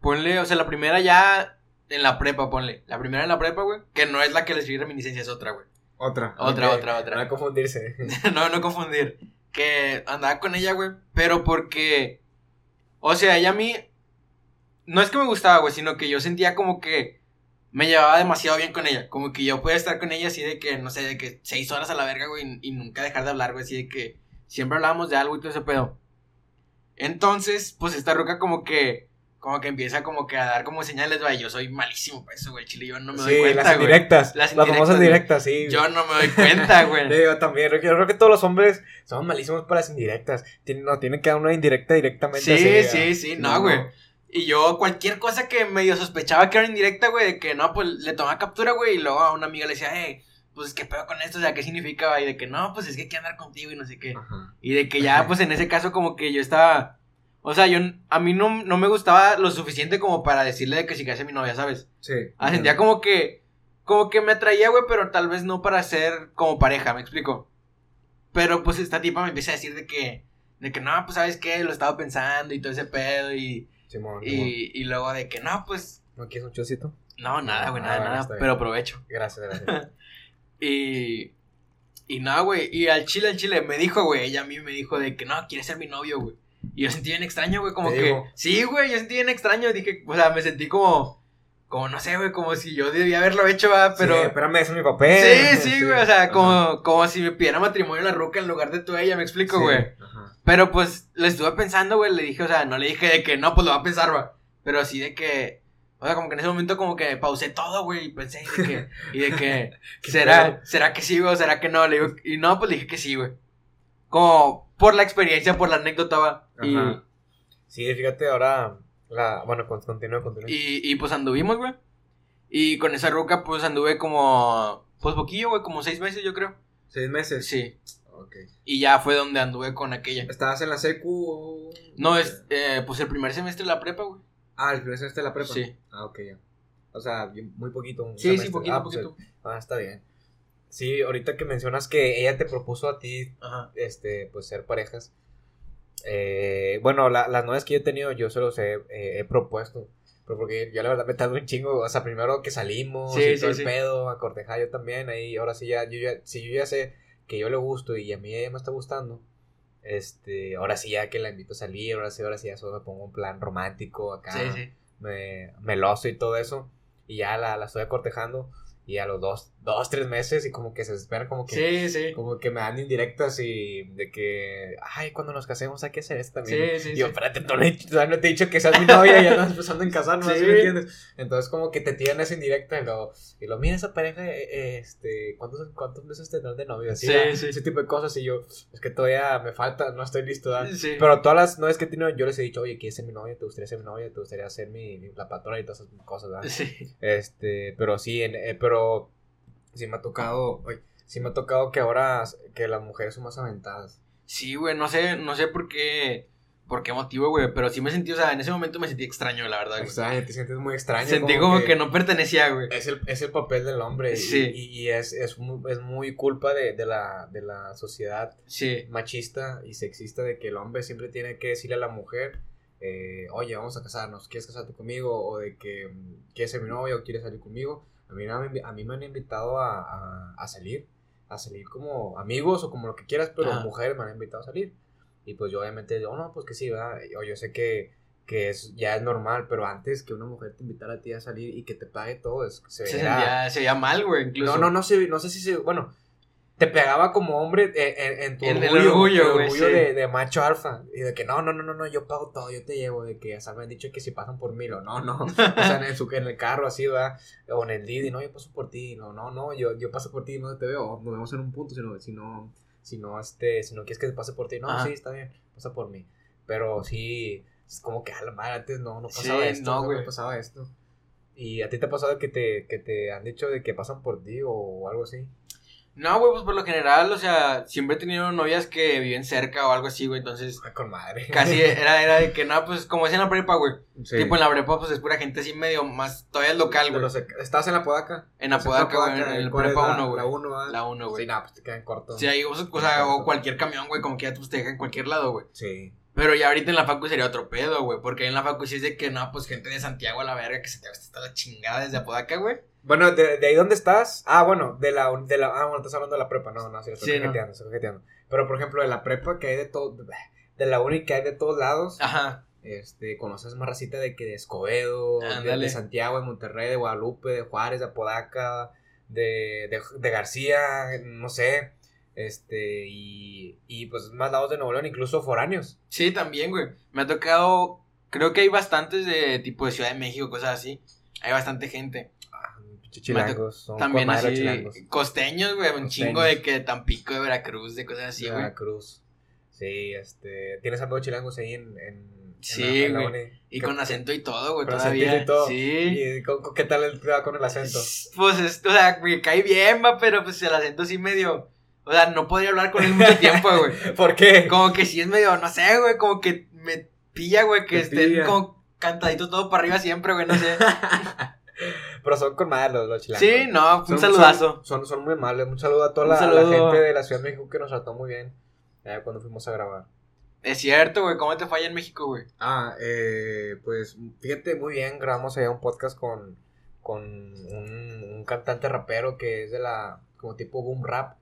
Ponle, o sea, la primera ya en la prepa, ponle. La primera en la prepa, güey. Que no es la que le escribí reminiscencia, es otra, güey. Otra. Otra, otra, otra. No confundirse. no, no confundir. Que andaba con ella, güey. Pero porque. O sea, ella a mí. No es que me gustaba, güey, sino que yo sentía como que me llevaba demasiado bien con ella. Como que yo podía estar con ella así de que, no sé, de que seis horas a la verga, güey, y nunca dejar de hablar, güey, así de que siempre hablábamos de algo y todo ese pedo. Entonces, pues esta roca como que. Como que empieza como que a dar como señales, güey. Yo soy malísimo para eso, güey. Chile, yo no me doy cuenta, las güey. indirectas. Las Las, famosas indirectas, directas, sí. Yo no me doy cuenta, güey. Yo digo también, yo creo que todos los hombres son malísimos para las indirectas. Tienen, no, tienen que dar una indirecta directamente. Sí, así, sí, ah, sí, no, güey. Y yo, cualquier cosa que medio sospechaba que era indirecta, güey, de que no, pues le tomaba captura, güey, y luego a una amiga le decía, hey, pues qué pedo con esto, o sea, qué significa, y de que no, pues es que hay que andar contigo y no sé qué. Ajá. Y de que ya, pues en ese caso, como que yo estaba. O sea, yo a mí no, no me gustaba lo suficiente como para decirle de que si quería mi novia, ¿sabes? Sí. Ah, sentía como que. Como que me atraía, güey, pero tal vez no para ser como pareja, ¿me explico? Pero pues esta tipa me empieza a decir de que. De que no, pues sabes qué, lo estaba pensando y todo ese pedo y. Simón, Simón. Y, y luego de que no, pues. ¿No quieres un chocito? No, nada, güey, Ah, nada, nada. Pero aprovecho. Gracias, gracias. Y. Y nada, güey. Y al chile, al chile, me dijo, güey. Ella a mí me dijo de que no, quiere ser mi novio, güey. Y yo sentí bien extraño, güey. Como ¿Te que. Sí, güey, yo sentí bien extraño. Dije, o sea, me sentí como. Como no sé, güey, como si yo debía haberlo hecho, ¿verdad? Pero. Sí, espérame, ese es mi papel. Sí, sí, güey. O sea, Ajá. como, como si me pidiera matrimonio la ruca en lugar de tú ella, me explico, Sí, güey. ajá. Pero pues le estuve pensando, güey. Le dije, o sea, no le dije de que no, pues lo va a pensar, va. Pero así de que. O sea, como que en ese momento como que pausé todo, güey. Y pensé de que. Y de que. ¿Será. ¿Será que sí, güey? o ¿Será que no? Le digo, y no, pues le dije que sí, güey. Como por la experiencia, por la anécdota, va. Y, Ajá. Sí, fíjate, ahora. La... Bueno, con- continúa, continúa. y, y pues anduvimos, güey. Y con esa ruca, pues anduve como. Pues poquillo, güey, como seis meses, yo creo. ¿Seis meses? Sí. Ok. Y ya fue donde anduve con aquella. ¿Estabas en la secu o...? No, es, eh, pues el primer semestre de la prepa, güey. Ah, el primer semestre de la prepa. Sí. Ah, ok, ya. O sea, muy poquito. un Sí, semestre. sí, poquito, ah, pues, poquito. Ah, está bien. Sí, ahorita que mencionas que ella te propuso a ti, Ajá. este, pues ser parejas. Eh, bueno, la- las novias que yo he tenido, yo se los he, eh, he propuesto. Pero porque yo la verdad me tardo un chingo. O sea, primero que salimos Sí, y sí, todo el sí. pedo, a cortejar yo también. Ahí, ahora sí ya, yo ya, si yo ya sé que yo le gusto y a mí ella me está gustando. Este, ahora sí ya que la invito a salir, ahora sí, ahora sí ya solo me pongo un plan romántico acá me, meloso y todo eso. Y ya la, la estoy cortejando. Y a los dos, dos, tres meses y como que se espera como que... Sí, sí. Como que me dan indirectas y de que, ay, cuando nos casemos hay que hacer esto también. Sí, sí, y yo, espérate, no, le- todavía no te he dicho que seas mi novia y ya estás empezando en casarnos, Sí. ¿sí me entiendes? Entonces como que te tiran esa indirecta y lo, y lo mira esa pareja, eh, eh, este, ¿cuántos, cuántos meses tendrán de novio? Así, Sí, sí. Ese tipo de cosas y yo, es que todavía me falta, no estoy listo, ¿verdad? Sí. Pero todas las novias que he tenido, yo les he dicho, oye, ¿quieres ser mi novia? ¿Te gustaría ser mi novia? ¿Te gustaría ser mi, mi- la patrona y todas esas cosas, ¿verdad? Sí. Este, pero sí, en- eh, pero sí me ha tocado, ay, sí me ha tocado que ahora que las mujeres son más aventadas. Sí, güey, no sé, no sé por qué, por qué motivo, güey, pero sí me sentí, o sea, en ese momento me sentí extraño, la verdad, güey. Te sientes muy extraño. Sentí como que... no pertenecía, güey. Es el, es el papel del hombre y- Sí. y, y es, es, muy, es muy culpa de, de, la, de la sociedad Sí, machista y sexista de que el hombre siempre tiene que decirle a la mujer, eh, oye, vamos a casarnos, ¿quieres casarte conmigo? O de que quieres ser mi novio o quieres salir conmigo. A mí, a mí me han invitado a, a, a salir, a salir como amigos o como lo que quieras, pero Ajá. mujeres me han invitado a salir. Y pues yo obviamente digo, no, pues que sí, ¿verdad? O yo sé que, que es, ya es normal, pero antes que una mujer te invitara a ti a salir y que te pague todo, es, se, se veía- sentía, se veía mal, güey, incluso. no, no, no sé, no sé si se, bueno, te pegaba como hombre en, en- en tu el orgullo, orgullo, el de, de macho alfa, y de que no, no, no, no, no, yo pago todo, yo te llevo, de que hasta me han dicho que si pasan por mí, o no, no, o sea, en, su, en el carro así, ¿verdad? O en el Didi, no, yo paso por ti, no, no, no, yo, yo paso por ti, no te veo, nos vemos en un punto, si no, si no, si no, este, si no quieres que pase por ti, no, Ajá. sí, está bien, pasa por mí, pero sí, es como que a la madre, antes no, no pasaba Sí, esto, no, no pasaba esto. ¿Y a ti te ha pasado que te, que te han dicho de que pasan por ti o algo así? No, güey, pues por lo general, o sea, siempre he tenido novias que viven cerca o algo así, güey, entonces Ay, con madre. casi era, era de que, no, pues como es en la prepa, güey. Sí. Tipo en la prepa, pues es pura gente así medio más, todavía es local, güey. ¿Estás en la Podaca? En Apodaca, güey, en el ¿Cuál es prepa la- 1, güey. La 1, ¿verdad? La 1, güey. Sí, nada, pues te quedan cortos. Sí, ahí, o sea, o sea, o cualquier camión, güey, como que ya pues, te deja en cualquier lado, güey. Sí. Pero ya ahorita en la facu sería otro pedo, güey. Porque en la facu sí es de que, no, pues gente de Santiago a la verga, que se te está la chingada desde Apodaca, güey. Bueno, de, de ahí dónde estás. Ah, bueno, de la, de la. Ah, bueno, estás hablando de la prepa. No, no, sí, estoy Sí, no. coqueteando, estoy coqueteando. Pero por ejemplo, de la prepa que hay de todo. De la uni que hay de todos lados. Ajá. Este, conoces más racita de que de Escobedo, de, Santiago, de Monterrey, de Guadalupe, de Juárez, de Apodaca, de, de, de García, no sé. Este, y, y pues más lados de Nuevo León, incluso foráneos. Sí, también, güey. Me ha tocado. Creo que hay bastantes de tipo de Ciudad de México, cosas así. Hay bastante gente. Chilangos. son También con así. chilangos. Costeños, güey. Un Costeños. chingo de que de Tampico, de Veracruz, de cosas así, de güey. Veracruz. Sí, este, tienes amigos chilangos ahí en, en, Sí, en la, en la güey. Y ¿Qué- con acento y todo, güey, con todavía. acento y todo. Sí. ¿Y con- con- qué tal el con el acento? Pues, es- o sea, me cae bien, va, pero pues el acento sí medio. O sea, no podría hablar con él mucho tiempo, güey. ¿Por qué? Como que sí es medio, no sé, güey, como que me pilla, güey, que pilla. como cantaditos todo para arriba siempre, güey, no sé. Pero son con madre los, chilangos. Sí, no, un Son- saludazo. Son, son, son muy amables. Un saludo a toda la, gente de la Ciudad de México que nos trató muy bien eh, cuando fuimos a grabar. Es cierto, güey, ¿cómo te falla en México, güey? Ah, eh, pues fíjate muy bien. Grabamos allá un podcast con, con un, un cantante rapero que es de la. como tipo boom rap.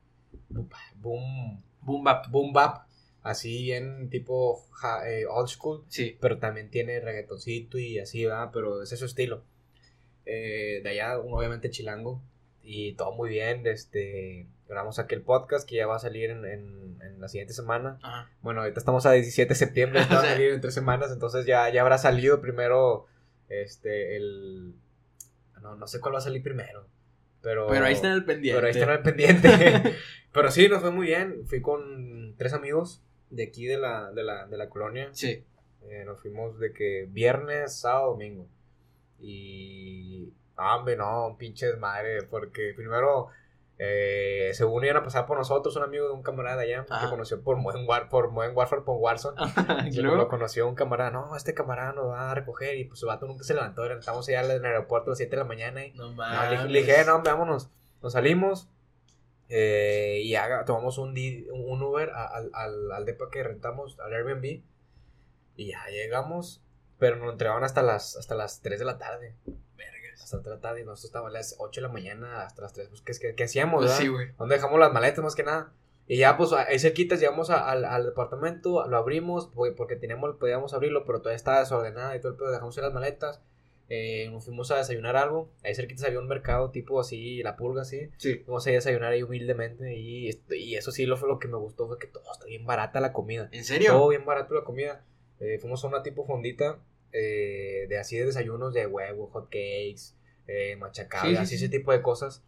Boom. Boom bap. Boom bap. Así bien tipo ja- eh, old school. Sí. pero también tiene reggaetoncito y así, va, pero ese es su estilo. Eh, de allá, obviamente chilango, y todo muy bien, este, grabamos aquel podcast que ya va a salir en, en- en la siguiente semana. Ajá. Bueno, ahorita estamos a 17 de septiembre, va a salir en tres semanas, entonces ya, ya habrá salido primero, este, el... No, no sé cuál va a salir primero, pero... Pero ahí está en el pendiente. Pero ahí está en el pendiente. pero sí, nos fue muy bien, fui con tres amigos de aquí de la, de la, de la colonia. Sí. Eh, nos fuimos de que viernes, sábado, domingo. Y. ah, Hombre, no, pinche desmadre. Porque primero, eh, según iban a pasar por nosotros, un amigo de un camarada allá, que conoció por Modern, War, por Modern Warfare, por Warzone. ¿Y luego? lo conoció un camarada. No, este camarada nos va a recoger. Y pues su vato nunca se levantó. Estamos allá en el aeropuerto a las 7 de la mañana. Y No no, le, dije, "Eh, no, vámonos. Nos salimos. eh, y haga- tomamos un, un Uber al, al, al depa que rentamos, al Airbnb. Y ya llegamos. Pero nos entregaban hasta las, hasta las 3 de la tarde. Vergas. Hasta las 3 de la tarde. Y nosotros estábamos a las 8 de la mañana hasta las 3. Pues, ¿qué, qué, qué hacíamos? Pues sí, güey. ¿Dónde dejamos las maletas más que nada? Y ya, pues, ahí cerquitas llegamos a- al, al departamento, lo abrimos, porque, teníamos, podíamos abrirlo, pero todavía estaba desordenada y todo el pedo, dejamos las maletas, eh, nos fuimos a desayunar algo, ahí cerquitas había un mercado tipo así, la pulga así, Sí. fuimos ahí a desayunar ahí humildemente, y, y eso sí, lo, fue lo que me gustó, fue que todo está bien barata la comida, ¿En serio? todo bien barato la comida, Eh, fuimos a una tipo fondita, eh, de así de desayunos de huevo, hot cakes, eh, Sí, sí, así sí. ese tipo de cosas.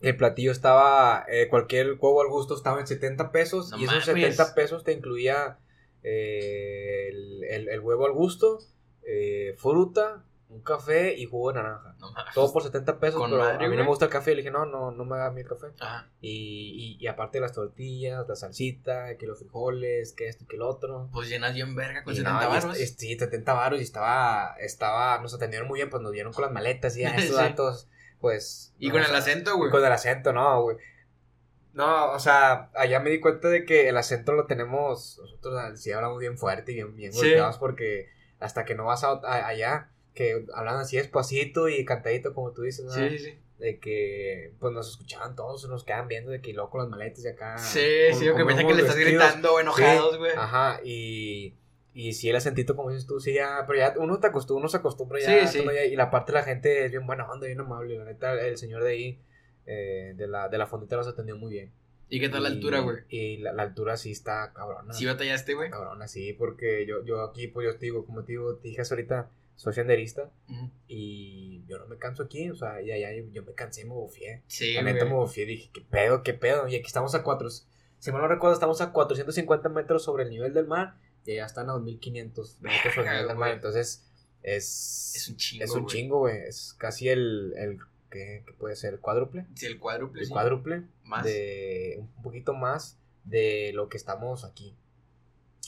El platillo estaba, eh, cualquier huevo al gusto estaba en 70 pesos No y esos mames. 70 pesos te incluía eh, el, el- el huevo al gusto, fruta, un café y jugo de naranja. No. Todo por 70 pesos, pero madre, a mí no me gusta el café. Le dije, no, no, no me haga a el café. Ajá. Y, y, y aparte las tortillas, la salsita, que los frijoles, que esto y que el otro. Pues llenas bien verga con Y 70 no, y baros. Sí, 70 baros y estaba, estaba, nos atendieron muy bien, pues nos dieron con las maletas y ya, estos Sí. datos, pues. Y con el sea, acento, güey. con el acento, no, güey. No, o sea, allá me di cuenta de que el acento lo tenemos, nosotros ah, sí hablamos bien fuerte y bien, bien Sí. golpeados porque hasta que no vas a, a- allá, que hablan así despacito y cantadito como tú dices, ¿no? Sí, sí, sí. De que pues nos escuchaban todos, nos quedan viendo de que loco las maletas y acá. Sí, con- sí, o que piensan que le estás gritando enojados, güey. Ajá, y, y sí, el acentito, como dices tú, sí, ya, pero ya uno, te acostumbra, uno se acostumbra ya, Sí, sí. ya, y la parte de la gente es bien buena onda, bien amable, la neta, el señor de ahí, eh, de, la, de la fondita nos atendió muy bien. ¿Y qué tal la altura, güey? Y la, la altura sí está cabrona. ¿Sí batallaste, güey? Cabrona, sí, porque yo, yo aquí, pues yo te digo, como te digo, te dije hace ahorita, soy senderista, y yo no me canso aquí, o sea, ya, ya, yo, yo me cansé, me bufié. Sí, La neta me bufié, dije, ¿qué pedo, qué pedo? Y aquí estamos a cuatro, si mal no recuerdo, estamos a 450 metros sobre el nivel del mar y allá están a 2500 metros sobre el nivel del mar. Entonces, es, Es un chingo, es un chingo, güey. Es casi el, el ¿qué, qué puede ser? ¿El cuádruple? Sí, el cuádruple. El sí. cuádruple. Más. De, un poquito más de lo que estamos aquí.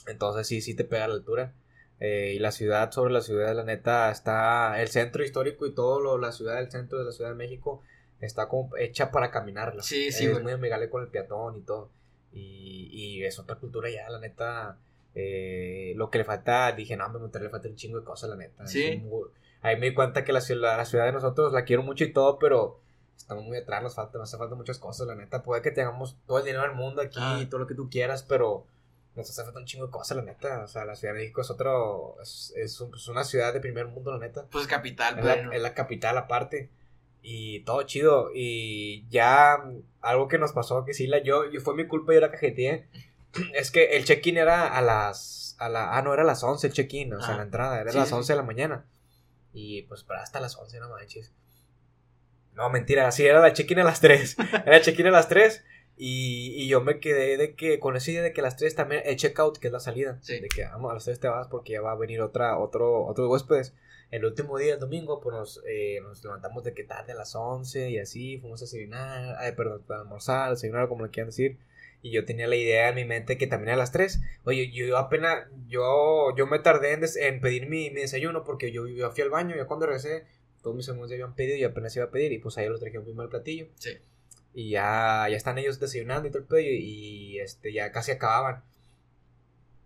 Entonces, sí, sí te pega la altura. Eh, y la ciudad, sobre la ciudad, la neta, está el centro histórico y todo lo, la ciudad, el centro de la Ciudad de México está como hecha para caminarla. Sí, sí, Es muy amigable con el peatón y todo. Y, y es otra cultura ya, la neta. Eh, lo que le falta, dije, no, me Monterrey le falta un chingo de cosas, la neta. Sí. Muy- Ahí me di cuenta que la ciudad, la ciudad de nosotros la quiero mucho y todo, pero estamos muy atrás, nos falta, nos hace falta muchas cosas, la neta. Puede que tengamos todo el dinero del mundo aquí, Ah. todo lo que tú quieras, pero nos hace falta un chingo de cosas, la neta. O sea, la Ciudad de México es otro, es, es un- es una ciudad de primer mundo, la neta. Pues capital, Es la, pero. es la capital aparte. Y todo chido. Y ya algo que nos pasó, que sí, la, yo, yo fue mi culpa, yo la cajeteé. Es que el check-in era a las... A la, ah, no, era a las 11 el check-in, o sea, Ah. la entrada. Era Sí, a las sí. 11 de la mañana. Y pues para hasta las 11, no manches. No, mentira, sí, era la check-in a las 3. Era el check-in a las 3. Y, y yo me quedé de que, con esa idea de que a las 3 también, el check-out, que es la salida. Sí. De que vamos, a las 3 te vas porque ya va a venir otra, otro, otros huéspedes. El último día, el domingo, pues nos, eh, nos levantamos de que tarde a las 11 y así, fuimos a desayunar, ay, perdón, para almorzar, desayunar, como le quieran decir. Y yo tenía la idea en mi mente que también a las 3. Oye, yo apenas, yo, yo me tardé en, des- en pedir mi, mi desayuno porque yo, yo fui al baño, ya cuando regresé, todos mis amigos ya habían pedido y apenas iba a pedir y pues ahí lo trajeron primero el platillo. Sí. Y ya, ya están ellos desayunando y todo el pedo y, y, este, ya casi acababan.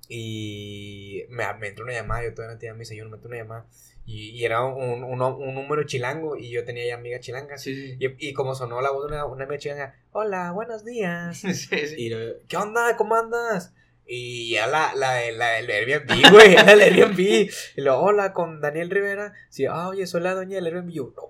Y me, me entró una llamada, yo todavía no tenía mi desayuno, me entró una llamada. Y, y era un, un, un número chilango y yo tenía ya amigas chilangas. Sí, sí. Y, y como sonó la voz de una, una amiga chilanga, hola, buenos días. Sí, sí. Y lo- ¿qué onda? ¿Cómo andas? Y ya la, la, la, el Airbnb, güey, era el Airbnb. Y lo, hola, con Daniel Rivera. Sí, ah, oye, soy la doña del Airbnb. Y yo, no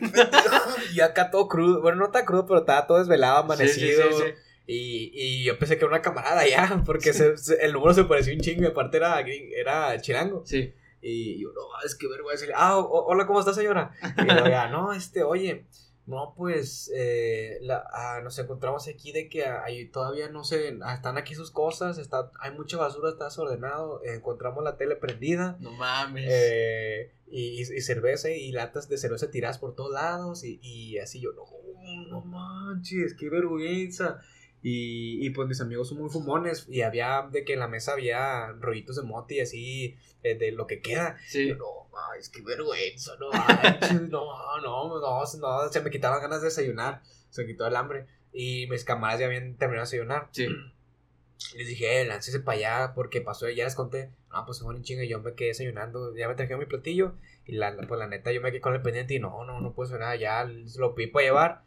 mames. Y acá todo crudo. Bueno, no tan crudo, pero estaba todo desvelado, amanecido. Sí, sí, sí, sí. Y, y yo pensé que era una camarada ya, porque se- se- el número se pareció un chingo. Y aparte era, era chilango. Sí. Y yo, no, es que vergüenza. Ah, hola, ¿cómo está, señora? Y yo, ya, no, este, oye, no, pues, eh, la, ah, nos encontramos aquí de que ahí todavía no sé, ah, están aquí sus cosas, está, hay mucha basura, está desordenado, eh, encontramos la tele prendida, No mames. eh, y, y- y cerveza y latas de cerveza tiradas por todos lados, y, y así yo, no, no manches, qué vergüenza. Y, y pues mis amigos son muy fumones, y había de que en la mesa había rollitos de mote y así, eh, de lo que queda. sí. Yo, no, es que vergüenza, no, manches, no, no, no, no, se me quitaban ganas de desayunar, se me quitó el hambre. Y mis camaradas ya habían terminado de desayunar. Sí. Les dije, eh, láncese para allá, porque pasó, ya les conté. No, pues se fueron chinga y yo me quedé desayunando. Ya me trajeron mi platillo. Y la, pues la neta, yo me quedé con el pendiente y no, no, no puedo nada. Ya lo pedí para llevar.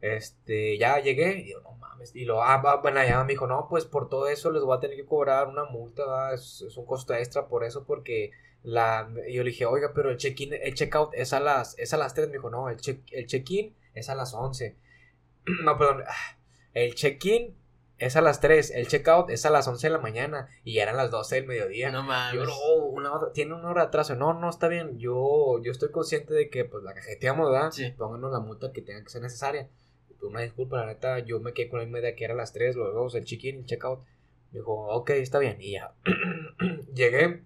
Este, ya llegué. Y digo, no mames. Y lo, ah, va, bueno, ya me dijo, no, pues por todo eso les voy a tener que cobrar una multa, Es, es un costo extra por eso, porque la. Yo le dije, oiga, pero el check-in, el check-out es a las, es a las 3. Me dijo, no, el check, el check-in es a las 11. no, perdón. ah, El check-in es a las 3, el checkout es a las 11 de la mañana y ya eran las 12 del mediodía. No mames. Yo, no, una hora- tiene una hora de atraso. No, no, está bien. Yo, yo estoy consciente de que pues la cajeteamos, ¿verdad? Sí. Pónganos la multa que tenga que ser necesaria. Una disculpa, la neta, yo me quedé con la idea que era a las 3, luego el check-in, el checkout. Me dijo, ok, está bien. Y ya. Llegué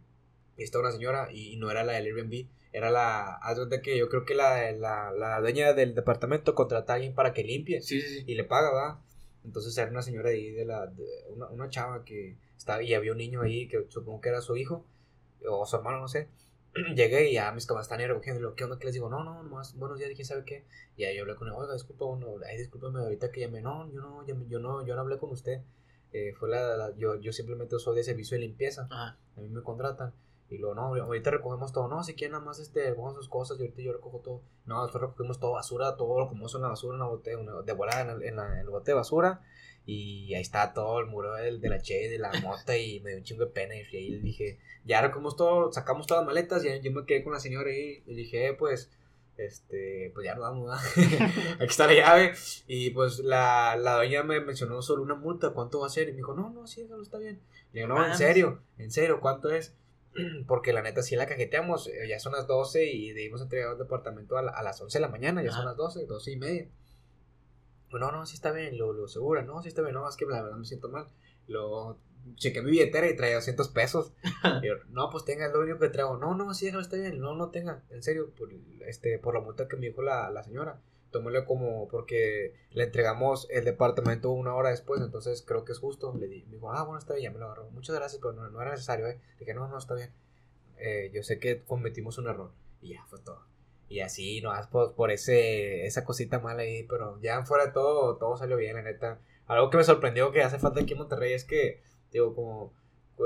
y estaba una señora y no era la del Airbnb. Era la. Haz cuenta que yo creo que la, la, la dueña del departamento contrata a alguien para que limpie Sí, sí, sí. y le paga, ¿verdad? Entonces era una señora ahí de la, de una, una chava que estaba y había un niño ahí que supongo que era su hijo o su hermano, no sé. Llegué y ya mis camaradas están recogiendo, ¿qué onda? que les digo? No, no, nomás, buenos días, ¿quién sabe qué? Y ahí yo hablé con él, oiga, disculpa, bueno, ay, discúlpame ahorita que llamé, no, yo no, llamé- yo no, yo no hablé con usted. Eh, fue la, la- yo, yo simplemente soy de servicio de limpieza Ajá. a mí me contratan. Y luego, no, ahorita recogemos todo. No, si quieren nada más este, recojan sus cosas y ahorita yo recojo todo. No, nosotros recogemos todo basura, todo lo como en la basura, en la botella, una- de volada en, el- en la, en el bote de basura. Y ahí está todo el muro del, de la che, de la mota y me dio un chingo de pena. Y ahí le dije, ya recogemos todo, sacamos todas las maletas. Y yo me quedé con la señora ahí. Y le dije, eh, pues, este, pues ya nos vamos. Aquí está la llave. Y pues la, la doña me mencionó solo una multa, ¿cuánto va a ser? Y me dijo, no, no, sí, eso está bien. Le digo, no, en serio, en serio, ¿cuánto es? Porque la neta sí la cajeteamos, eh, ya son las 12 y debimos entregar el departamento a, la- a las 11 de la mañana, ya son las 12, 12 y media. No, no, sí está bien, lo, lo segura, no, sí está bien, no, es que la verdad me siento mal. Lo chequé mi billetera y traía 200 pesos. Y yo, no, pues tenga, lo único que traigo. No, no, sí, está bien, no, no tenga, en serio, por, este, por la multa que me dijo la, la señora. Tómelo como porque le entregamos el departamento una hora después, entonces creo que es justo. Le di, me dijo, ah, bueno, está bien, ya me lo agarró. Muchas gracias, pero no, no era necesario, ¿eh? Dije, no, no, está bien. Eh, yo sé que cometimos un error. Y ya fue todo. Y así, no, por, por ese, esa cosita mala ahí, pero ya fuera de todo, todo salió bien, la neta. Algo que me sorprendió que hace falta aquí en Monterrey es que, digo, como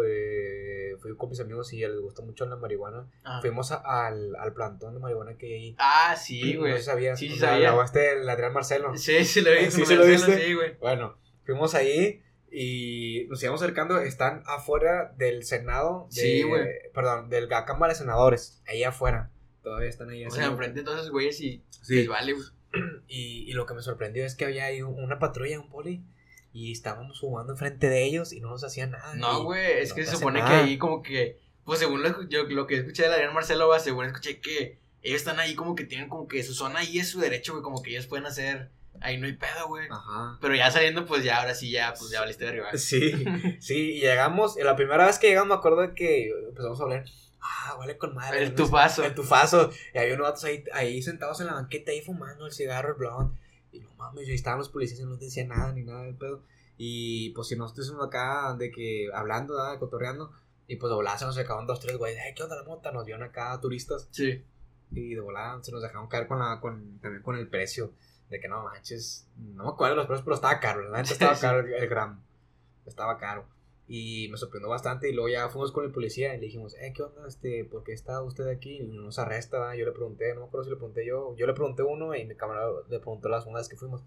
eh, fui con mis amigos y les gusta mucho la marihuana. Ajá. Fuimos a- al, al plantón de marihuana que hay ahí. Ah, sí, güey. No sé si sabías. Sí, sí sabía. el Adrián Marcelo. Sí, sí lo vi. Sí, lo viste. Sí, güey. Bueno, fuimos ahí y nos íbamos acercando. Están afuera del Senado. de- Sí, güey. Perdón, de la Cámara de Senadores. Ahí afuera. Todavía están ahí. O sea, enfrente de todos esos güeyes y Sí. les vale, güey. Y, y lo que me sorprendió es que había ahí un- una patrulla, un poli. Y estábamos fumando enfrente de ellos y no nos hacían nada. No, güey, es no que se supone que ahí como que, pues según lo, yo, lo que escuché de Adrián Marcelo, va, según escuché que ellos están ahí como que tienen como que su zona ahí es su derecho, güey, como que ellos pueden hacer, ahí no hay pedo, güey. Ajá. Pero ya saliendo, pues ya, ahora sí, ya, pues ya valiste de arriba. Sí, sí, y llegamos, la primera vez que llegamos me acuerdo de que empezamos a hablar, ah, huele con madre. El ¿no? tufazo. El tufazo, y había unos vatos ahí, ahí sentados en la banqueta ahí fumando el cigarro, el blond, y no mames, y estaban los policías y no decían nada ni nada del pedo, y pues si nosotros estuvimos acá de que hablando, ¿verdad? cotorreando, y pues de volada se nos acaban dos, tres güeyes, "Ey, ¿qué onda la mota? Nos vieron acá turistas, Sí. y de volada se nos dejaron caer con la, con, también con el precio, de que no manches, no me acuerdo los precios, pero estaba caro, la neta estaba caro el, el gramo, estaba caro. Y me sorprendió bastante. Y luego ya fuimos con el policía y le dijimos, eh, ¿qué onda? Este, ¿Por qué está usted aquí? Y nos arresta. ¿verdad? Yo le pregunté, no me acuerdo si le pregunté yo. Yo le pregunté uno y mi camarada le preguntó las unas que fuimos.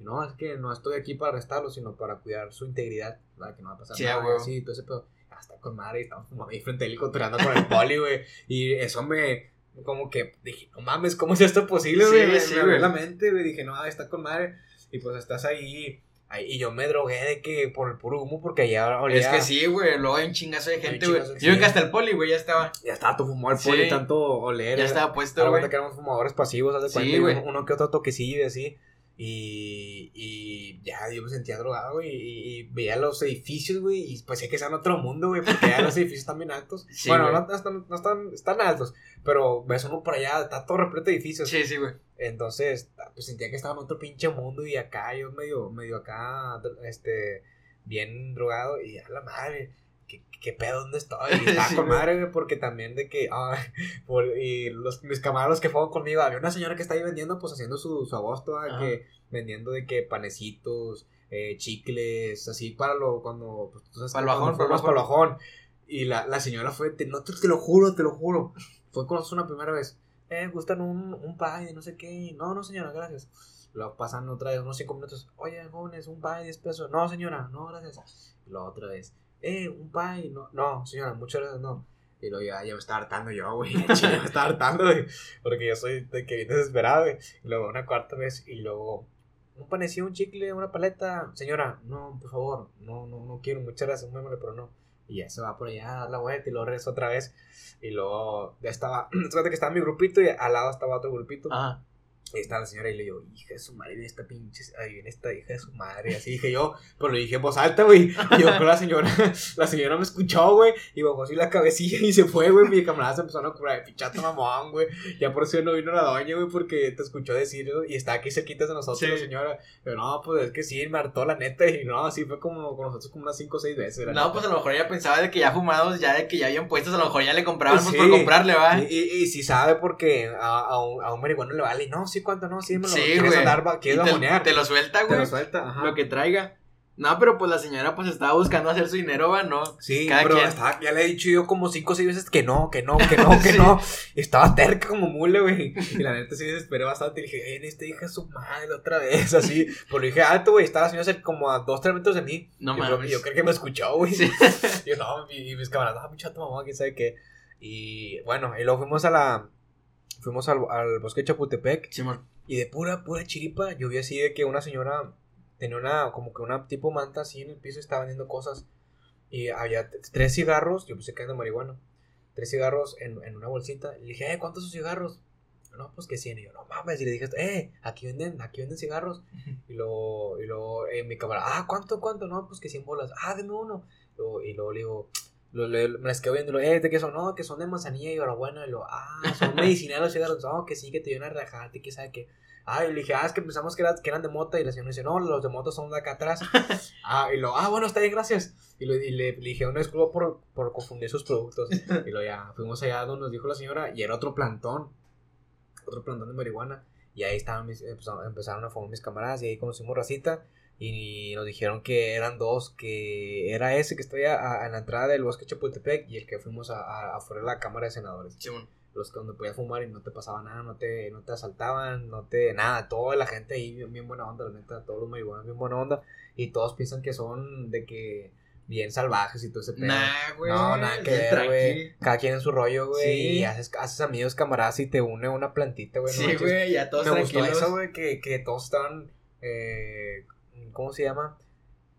Y no, es que no estoy aquí para arrestarlo, sino para cuidar su integridad. ¿verdad? Que no va a pasar Sí, nada. huevo. Sí, todo ese pedo. Hasta con madre, y estamos como ahí frente a él cotorreando con el poli, güey. Y eso me, como que dije, no mames, ¿cómo es esto posible, Sí, güey? Me- sí, me abrió güey. la mente, güey. Dije, no, está con madre. Y pues estás ahí. Ahí, y yo me drogué de que por el puro humo, porque allá olía. Es que sí, güey, luego hay un chingazo de gente, güey. Yo sí. que hasta el poli, güey, ya estaba. Ya estaba tu fumó el Sí. poli, tanto oler. Ya era- estaba puesto, güey. que éramos fumadores pasivos, haz de Sí, uno que otro toquecillo y así. Y, y ya yo me sentía drogado, güey. Y, y veía los edificios, güey. Y pues sé que están en otro mundo, güey. Porque ya los edificios están bien altos. Sí, bueno, no, están, no están, están altos. Pero ves uno por allá, está todo repleto de edificios. Sí, sí, güey. Entonces, pues sentía que estaba en otro pinche mundo. Y acá yo medio, medio acá, este, bien drogado. Y a la madre. ¿Qué, qué pedo? ¿Dónde estoy? Y estaba Sí, con madre, güey, porque también de que, ah, por, y los, mis camaradas que fueron conmigo, había una señora que está ahí vendiendo, pues haciendo su, su agosto, ah, que vendiendo de que panecitos, eh, chicles, así para lo, cuando, pues tú sabes Para bajón, para bajón. Y la, la señora fue, te, no, te, te lo juro, te lo juro, fue con nosotros una primera vez, eh, gustan un, un pie de no sé qué, no, no señora, gracias. Luego pasan otra vez unos cinco minutos, oye, jóvenes, un pie de 10 pesos, no señora, no, gracias. Luego otra vez, eh, un pie, no, no, señora, muchas gracias, no. Y luego ya, ya me estaba hartando yo, güey. Chile, me estaba hartando, güey. Porque yo soy de que bien desesperado, güey. Y luego una cuarta vez, y luego un panecillo, un chicle, una paleta. Señora, no, por favor, no, no, no quiero, muchas gracias, muy amable, pero no. Y ya se va por allá a dar la vuelta y luego regresa otra vez. Y luego ya estaba, fíjate que estaba mi grupito y al lado estaba otro grupito. Ajá. Y estaba la señora y le digo, hija de su madre, viene esta pinche, ahí viene esta hija de su madre. Así dije yo, pero lo dije en voz alta, güey. Y yo, pero la señora, la señora me escuchó, güey. Y bajó así la cabecilla y se fue, güey. Mi camarada se empezó a curar de pichata mamón, güey. Ya por eso no vino la doña, güey, porque te escuchó decirlo. Y está aquí cerquita de nosotros, Sí. la señora. Pero no, pues es que sí, me hartó la neta. Y no, así fue como con nosotros como unas 5 o 6 veces. No, neta. pues a lo mejor ella pensaba de que ya fumados, ya de que ya habían puestos, a lo mejor ya le compraban pues, Sí. por comprarle, va. Y, y, y si sabe porque a, a, un, a un marihuano le vale, no, sí, cuánto, no, sí, me lo Sí, quieres güey. andar, quieres te, bajonear. te lo suelta, Te güey. lo suelta, ajá. Lo que traiga. No, pero pues la señora pues estaba buscando hacer su dinero, va, ¿no? Sí, Cada pero quien. estaba- ya le he dicho yo como cinco o seis veces que no, que no, que no, que no. Y estaba terca como mule, güey. Y la neta sí desesperé bastante. Y dije, en esta hija su madre otra vez, así. Pero dije alto, güey. Estaba la señora cerca como a dos, tres metros de mí. No yo, creo- mames. yo creo que me escuchó, güey. Sí. Yo no, y, y mis camaradas, ah, muchacho, mamá, quién sabe qué. Y bueno, y luego fuimos a la. Fuimos al, al bosque de Chapultepec. Simón. Y de pura, pura chiripa, yo vi así de que una señora tenía una, como que una tipo manta así en el piso y estaba vendiendo cosas. Y había tres cigarros, yo pensé que eran de marihuana. Tres cigarros en, en una bolsita. Y le dije, eh, ¿cuántos son cigarros? No, pues que 100. Y yo, no mames. Y le dije, eh, aquí venden, aquí venden cigarros. Y luego, y luego eh, mi camarada, ah, ¿cuánto, cuánto? No, pues que 100 bolas. Ah, deme uno. Luego- y luego le digo, lo, le- me las quedo viendo, luego, eh, ¿de qué son? No, que son de manzanilla y hierbabuena. Y luego, ah, son medicinales los. No, que sí, que te dio una rajada, que sabe qué. Ah, y le dije, ah, es que pensamos que, era- que eran de mota. Y la señora dice, no, los de mota son de acá atrás. ah, y luego, ah, bueno, está bien, gracias. Y, lo- y le, le dije, una disculpa por, por confundir sus productos. y luego ya fuimos allá donde nos dijo la señora, y era otro plantón. Otro plantón de marihuana. Y ahí estaban mis, empezaron, empezaron a formar mis camaradas, y ahí conocimos racita. Y nos dijeron que eran dos, que era ese que estoy a, en la entrada del bosque Chapultepec y el que fuimos a, a, afuera de la Cámara de Senadores. Sí, bueno. Los que donde podías fumar y no te pasaba nada, no te, no te asaltaban, no te, nada, toda la gente ahí bien, bien buena onda, la neta, todos los marihuanos bien buena onda y todos piensan que son de que bien salvajes y todo ese pedo. Nah, güey. No, nada que ver, güey. Cada quien en su rollo, güey. Sí. Y haces, haces amigos, camaradas y te une una plantita, güey. no Sí, güey, ya todos Me gustó tranquilos. eso, güey, que, que todos estaban. Eh, ¿Cómo se llama?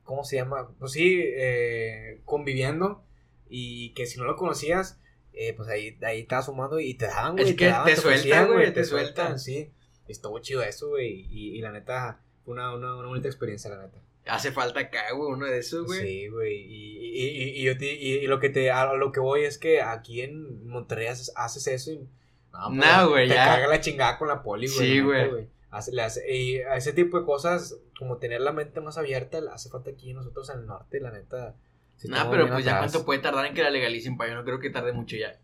¿Cómo se llama? Pues sí, eh, conviviendo. Y que si no lo conocías, eh, pues ahí, ahí estabas fumando y te daban, güey. Es que daban, te sueltan, ofrecían, güey, te sueltan. Sí. Estuvo chido eso, güey. Y, y la neta, fue una, una, una bonita experiencia, la neta. Hace falta acá, güey, uno de esos, güey. Sí, güey. Y, y, y, y yo te- y- y lo que te a lo que voy es que aquí en Monterrey haces, haces eso y no, No, güey, te ya. carga la chingada con la poli, güey. Sí, güey. Hace- le hace- y a ese tipo de cosas, como tener la mente más abierta, hace falta aquí nosotros en el norte, la neta. Nah, estamos pero pues ya cuánto puede tardar en que la legalicen, pa. Yo no creo que tarde mucho ya.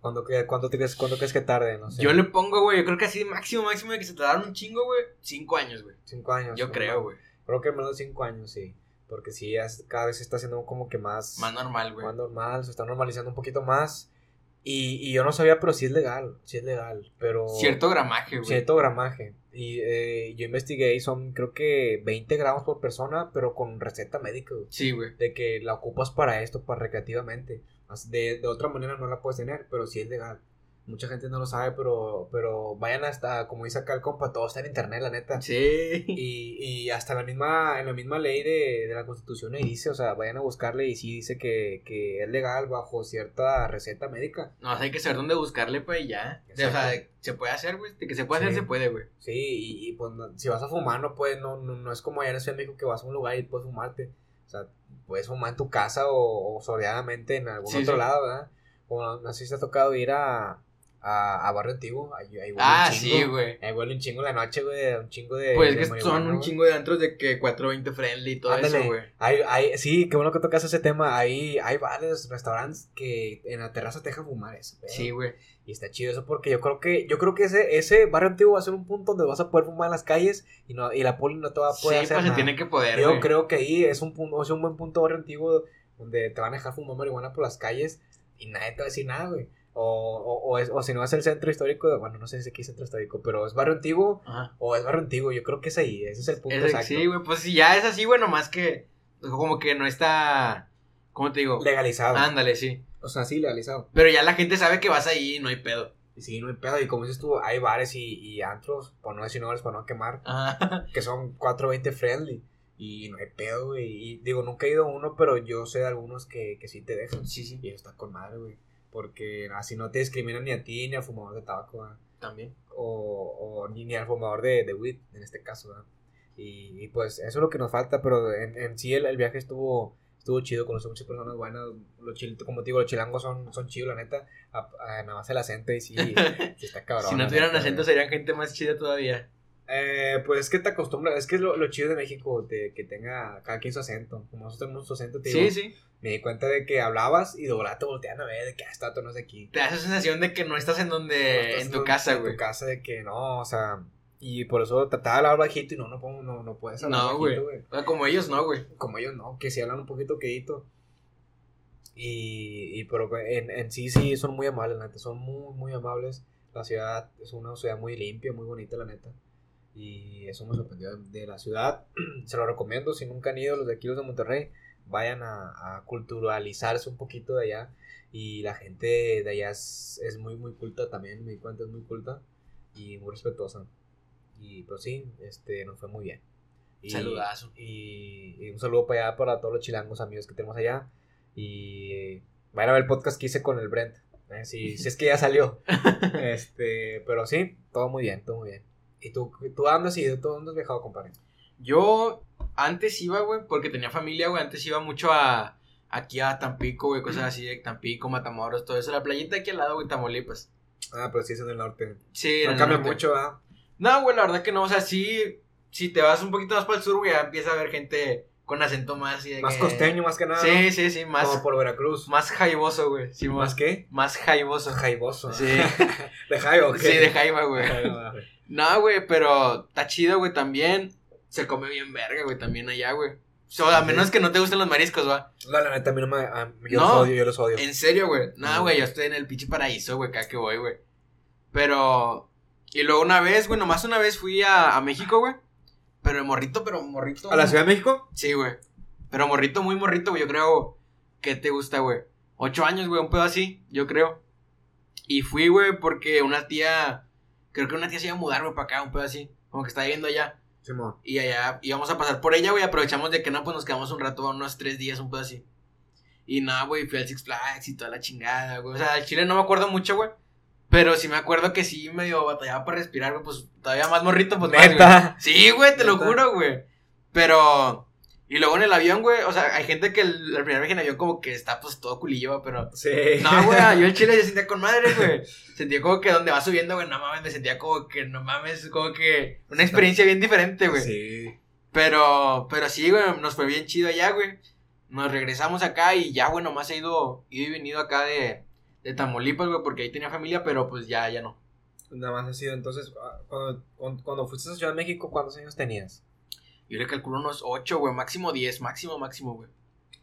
¿Cuándo, te crees, ¿Cuándo crees que tarde? No sé. Yo le pongo, güey, yo creo que así máximo, máximo de que se tardaron un chingo, güey. Cinco años, güey. Cinco años. Yo ¿no? creo, güey. Creo que menos de cinco años, sí. Porque sí, cada vez se está haciendo como que más... Más normal, güey. más normal, se está normalizando un poquito más. Y, y yo no sabía, pero sí es legal, sí es legal, pero... Cierto gramaje, güey. Cierto gramaje. Y eh, yo investigué y son creo que 20 gramos por persona, pero con receta médica, güey. Sí, güey. De que la ocupas para esto, para recreativamente. De, de otra manera no la puedes tener, pero sí es legal. Mucha gente no lo sabe, pero, pero vayan hasta, como dice acá el compa, todo está en internet, la neta. Sí. Y, y hasta la misma, en la misma ley de, de la constitución ahí dice, o sea, vayan a buscarle y sí dice que, que es legal bajo cierta receta médica. No, o sea, hay que saber dónde buscarle, pues, y ya. O sea, se puede hacer, güey. De que se puede hacer, se puede, güey. Sí, y, y, pues no- si vas a fumar, no puedes, no, no, no es como allá en Ciudad de México que vas a un lugar y puedes fumarte. O sea, puedes fumar en tu casa o, o en algún Sí, otro sí. lado, ¿verdad? O no, no sé si te ha tocado ir a, a, a Barrio Antiguo. Ahí, ahí huele Ah, un chingo. sí, güey. Ahí huele un chingo la noche, güey, un chingo de. Pues de es que son un güey. chingo de antros de que 420 friendly y todo Ándale. eso, güey. Hay, hay, sí, qué bueno que tocas ese tema. Hay, hay bares, restaurantes que en la terraza te dejan fumar eso. pedo. Sí, güey. Y está chido eso porque yo creo que, yo creo que ese, ese barrio antiguo va a ser un punto donde vas a poder fumar en las calles y no, y la poli no te va a Sí, poder pues hacer se nada. tiene que poder, Yo güey. creo que ahí es un punto, es un buen punto barrio antiguo donde te van a dejar fumar marihuana por las calles y nadie te va a decir nada, güey. O, o, o, es- o si no es el centro histórico, bueno, no sé si aquí es centro histórico, pero es barrio antiguo Ajá. o es barrio antiguo, yo creo que es ahí, ese es el punto Es- exacto. sí, güey, pues si ya es así, güey, nomás que como que no está, ¿cómo te digo? Legalizado. Ándale, sí. O sea, sí, legalizado. Pero ya la gente sabe que vas ahí y no hay pedo. Sí, no hay pedo. Y como dices tú, hay bares y, y antros, por no decir nombres, para no quemar, Ajá. que son 420 friendly. Y no hay pedo, güey. Y digo, nunca he ido a uno, pero yo sé de algunos que, que sí te dejan. Sí, sí, Y eso está con madre, güey. Porque así no te discriminan ni a ti, ni al fumador de tabaco, ¿verdad? también. o, o ni, ni al fumador de, de weed, en este caso, ¿verdad? Y, y pues eso es lo que nos falta, pero en, en sí el, el viaje estuvo estuvo chido, conocí muchas personas buenas, los chil, como te digo, los chilangos son, son chidos, la neta, a, a- nada más el acento y sí, sí está cabrón. si no tuvieran acento serían gente más chida todavía. Eh, pues es que te acostumbras, es que es lo, lo chido de México, de que tenga cada quien su acento, como nosotros tenemos su acento, te digo, Sí, sí. me di cuenta de que hablabas y de volada te voltean a ver, de que ah, está, tú no sé aquí. Te da esa sensación de que no estás en donde, No estás en tu casa, En güey. tu casa de que no, o sea, y por eso trataba de hablar bajito y no, no, puedo- no, no puedes hablar No, bajito, güey. O sea, como ellos no, güey. Como ellos no, que sí hablan un poquito quedito. Y, y pero en, en sí, sí, son muy amables, la neta, son muy, muy amables. La ciudad es una ciudad muy limpia, muy bonita, la neta. Y eso me sorprendió de, de la ciudad. Se lo recomiendo, si nunca han ido los de aquí, los de Monterrey, vayan a, a culturalizarse un poquito de allá. Y la gente de allá es, es muy, muy culta también, me di cuenta, es muy culta y muy respetuosa. Y pues sí, este, nos fue muy bien. Y, Saludazo. Y, y un saludo para allá, para todos los chilangos amigos que tenemos allá. Y vayan a ver el podcast que hice con el Brent. eh, si, si es que ya salió. este, pero sí, todo muy bien, todo muy bien. ¿Y tú, tú andas y tú dónde has viajado, compadre? Yo antes iba, güey, porque tenía familia, güey. Antes iba mucho a. Aquí a Tampico, güey, cosas así de Tampico, Matamoros, todo eso. La playita aquí al lado, güey, Tamaulipas. Ah, pero sí es en el norte. Sí, no cambia mucho, ¿ah? No, güey, la verdad que no. O sea, sí. Si te vas un poquito más para el sur, güey, ya empieza a haber gente con acento más. de Más que- costeño, más que nada. Sí, sí, sí, más. Como por Veracruz. Más jaiboso, güey. Sí, ¿Más qué? más jaiboso. Jaiboso. Sí. ¿De jaibo o qué? Sí, de jaiba, güey. Jaiba. No, güey, pero está chido, güey, también. se come bien verga, güey, también allá, güey. O sea, a menos que no te gusten los mariscos, va. No, la neta, a mí no me. a- yo No. los odio, yo los odio. En serio, güey. Nada, No. güey, yo estoy en el pinche paraíso, güey, cada que voy, güey. Pero. Y luego una vez, güey, nomás una vez fui a, a México, güey. Pero morrito, pero morrito. ¿A la Ciudad de México? Sí, güey. Pero morrito, muy morrito, güey. Yo creo. ¿Qué te gusta, güey? Ocho años, güey, un pedo así, yo creo. Y fui, güey, porque una tía. Creo que una tía se iba a mudar, güey, para acá, un pedo así. Como que está viviendo allá. Simón. Y allá íbamos a pasar por ella, güey. Aprovechamos de que no, pues nos quedamos un rato, unos tres días, un pedo así. Y nada, güey, fui al Six Flags y toda la chingada, güey. O sea, al chile no me acuerdo mucho, güey. Pero sí me acuerdo que sí medio batallaba para respirar, güey. Pues todavía más morrito, pues más, güey. Neta. Sí, güey, te lo ¿Neta? juro, güey. Pero. Y luego en el avión, güey. O sea, hay gente que el, el primer viaje en avión como que está pues todo culillo, pero. Sí. No, güey, yo el chile se sentía con madre, güey. Sentía como que donde va subiendo, güey, no mames, me sentía como que, no mames, como que una experiencia bien diferente, güey. Sí. Pero, pero sí, güey, nos fue bien chido allá, güey. Nos regresamos acá y ya, güey, nomás he ido, ido y venido acá de, de Tamaulipas, güey, porque ahí tenía familia, pero pues ya, ya no. Nada más ha sido entonces. ah, Cuando, cuando, cuando fuiste a Ciudad de México, ¿cuántos años tenías? Yo le calculo unos 8, güey, máximo 10, máximo, máximo, güey.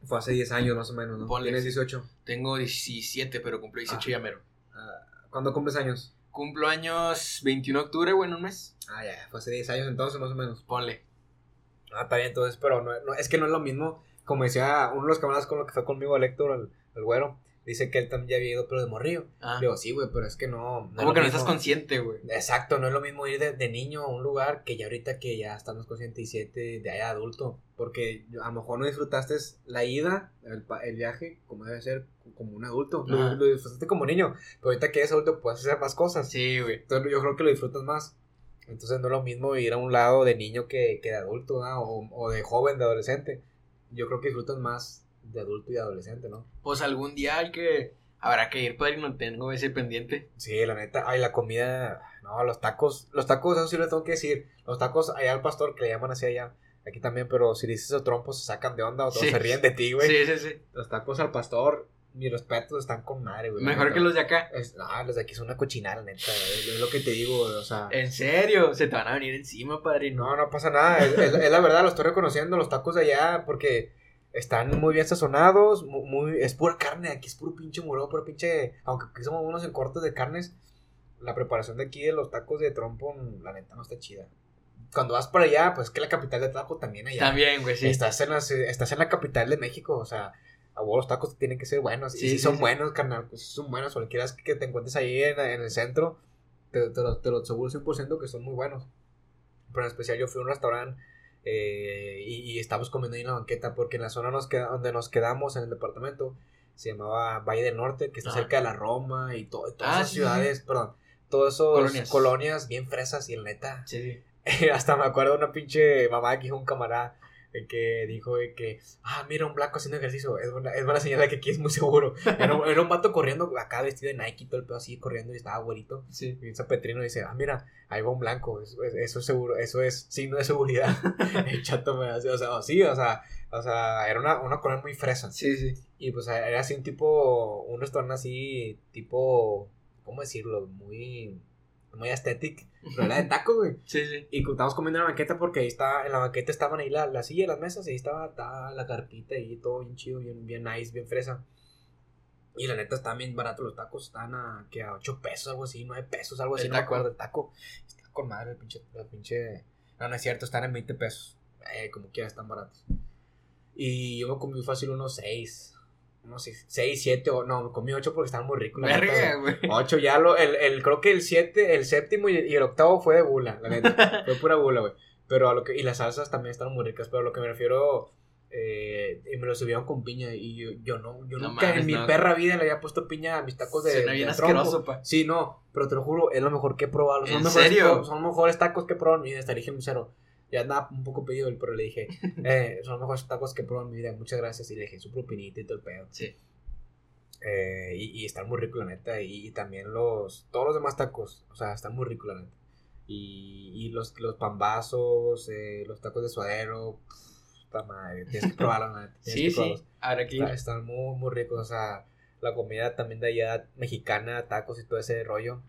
Fue hace 10 años más o menos, ¿no? Ponle. Tienes 18. Tengo 17, pero cumplo 18 Ah. ya mero. Ah, ¿Cuándo cumples años? Cumplo años 21 de octubre, güey, en un mes. Ah, ya, fue hace 10 años entonces, más o menos. Ponle. Ah, está bien, entonces, pero no, no- es que no es lo mismo. Como decía uno de los camaradas con lo que fue conmigo, el Héctor, el, el güero, dice que él también ya había ido, pero de morrillo. Ah. Le digo, sí, güey, pero es que no. no Como que no estás consciente, güey. Exacto, no es lo mismo ir de, de niño a un lugar que ya ahorita que ya estamos conscientes y siete de allá adulto. Porque a lo mejor no disfrutaste la ida, el, el viaje, como debe ser, como un adulto. Lo, disfrutaste como niño, pero ahorita que eres adulto puedes hacer más cosas. Sí, güey. Entonces yo creo que lo disfrutas más. Entonces no es lo mismo ir a un lado de niño que, que de adulto, ¿no? o, o de joven, de adolescente. Yo creo que disfrutas más de adulto y de adolescente, ¿no? Pues algún día hay que. Habrá que ir, padrino. Tengo ese pendiente. Sí, la neta. Ay, la comida. No, los tacos. Los tacos, eso sí lo tengo que decir. Los tacos allá al pastor, que le llaman así allá. Aquí también, pero si dices a trompo se sacan de onda o todos Sí. se ríen de ti, güey. Sí, sí, sí. Los tacos al pastor, mis respetos, están con madre, güey. Mejor que los de acá. Es- no, los de aquí son una cochinada, neta. güey. Es lo que te digo, güey, o sea. En serio, se te van a venir encima, padrino. No, no pasa nada. Es, es- es la verdad, lo estoy reconociendo. Los tacos de allá, porque están muy bien sazonados. mu- Muy, es pura carne. Aquí es puro pinche muro, puro pinche. Aunque aquí somos unos en cortes de carnes. La preparación de aquí de los tacos de trompo, la neta, no está chida. Cuando vas para allá, pues es que la capital de taco también allá. También, güey, sí. Estás, en la, ci- estás en la capital de México, o sea. A vos los tacos tienen que ser buenos. Sí, y si sí, son sí. buenos, carnal, pues son buenos. Cualquiera que te encuentres ahí en, en el centro, te, te lo, te lo aseguro 100% que son muy buenos. Pero en especial yo fui a un restaurante eh, y, y estábamos comiendo ahí en la banqueta porque en la zona nos queda- donde nos quedamos en el departamento se llamaba Valle del Norte, que está cerca de la Roma y to- todas Ah, esas sí, sí, ciudades, perdón, todas esas Colonias. colonias. bien fresas y la neta, Sí, hasta me acuerdo de una pinche mamá que dijo un camarada que dijo de que, ah, mira un blanco haciendo ejercicio, es buena, es buena señal de que aquí es muy seguro. Era un, era un vato corriendo acá vestido de Nike y todo el pedo así, corriendo y estaba güerito. Sí. Y un zapetrino dice, ah, mira, ahí va un blanco, eso, es- eso es seguro, eso es signo de seguridad. el chato me hace, o sea, sí, o sea, o sea, era una, una colonia muy fresa. Sí, sí. Y pues era así un tipo, un restaurante así, tipo, ¿cómo decirlo? Muy, muy aesthetic, pero era de taco, güey. Sí, sí. Y estábamos comiendo en la banqueta porque ahí está, en la banqueta estaban ahí la, la silla las mesas, y ahí estaba, estaba la carpita y todo bien chido, bien, bien nice, bien fresa. Y la neta estaban bien baratos los tacos, estaban a, que a 8 pesos, algo así, 9 pesos, algo así, El no me taco. acuerdo, el taco. Está con madre el pinche, el pinche... No, no es cierto, están en 20 pesos. Eh, como quiera, están baratos. Y yo me comí fácil unos 6, unos 6, 7, o no, comí 8 porque estaban muy ricos. Verga, güey. 8 ya lo, el, el, creo que el 7, el séptimo y, y el octavo fue de gula, la neta. fue pura gula, güey. Pero a lo que, y las salsas también están muy ricas, pero a lo que me refiero, eh, y me lo subieron con piña y yo, yo no, yo No nunca mames, en mi no. perra vida le había puesto piña a mis tacos de, Suena bien de trompo. asqueroso, pa. Sí, no, pero te lo juro, es lo mejor que he probado. Son ¿En mejores, serio? Son los mejores tacos que he probado en mi vida, hasta dije mesero. Ya andaba un poco pedido, pero le dije, eh, son los mejores tacos que he probado en mi vida, muchas gracias. Y le dije su propinita y todo el pedo. Sí. Eh, y, y están muy ricos, la neta. Y, y también los. Todos los demás tacos. O sea, están muy ricos, la neta. Y, y los, los pambazos, eh, los tacos de suadero. Puta madre. Tienes que probarlos, la neta. tienes Sí, que sí. Habrá que. Está- están muy, muy ricos. O sea, la comida también de allá, mexicana, tacos y todo ese rollo.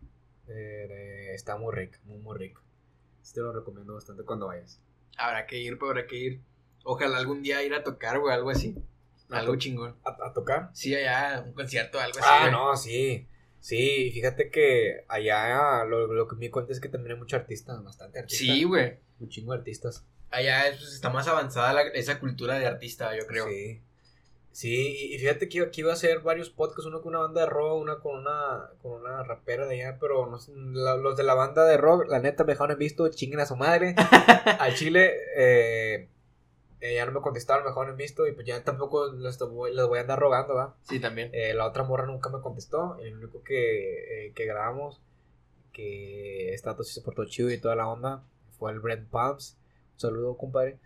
eh, eh, está muy rica, muy, muy rico. Sí te lo recomiendo bastante cuando vayas. Habrá que ir, pero habrá que ir. Ojalá algún día ir a tocar, güey, algo así. Algo chingón. ¿A, a tocar? Sí, allá, un concierto, algo así. Ah, güey. no, sí. Sí, fíjate que allá lo, lo que me cuenta es que también hay mucho artista, bastante artista. Sí, güey. Un chingo de artistas. Allá pues, está más avanzada la- esa cultura de artista, yo creo. Sí. Sí, y fíjate que iba, que iba a hacer varios podcasts, uno con una banda de rock, una con una, con una rapera de allá, pero no sé, la- los de la banda de rock, la neta, me dejaron en visto, chinguen a su madre. Al chile, eh, eh, ya no me contestaron, me dejaron en visto, y pues ya tampoco les voy, les voy a andar rogando, ¿va? Sí, también. Eh, la otra morra nunca me contestó. El único que, eh, que grabamos, que está todo se portó chido y toda la onda, fue el Brent Palms. Un saludo, compadre.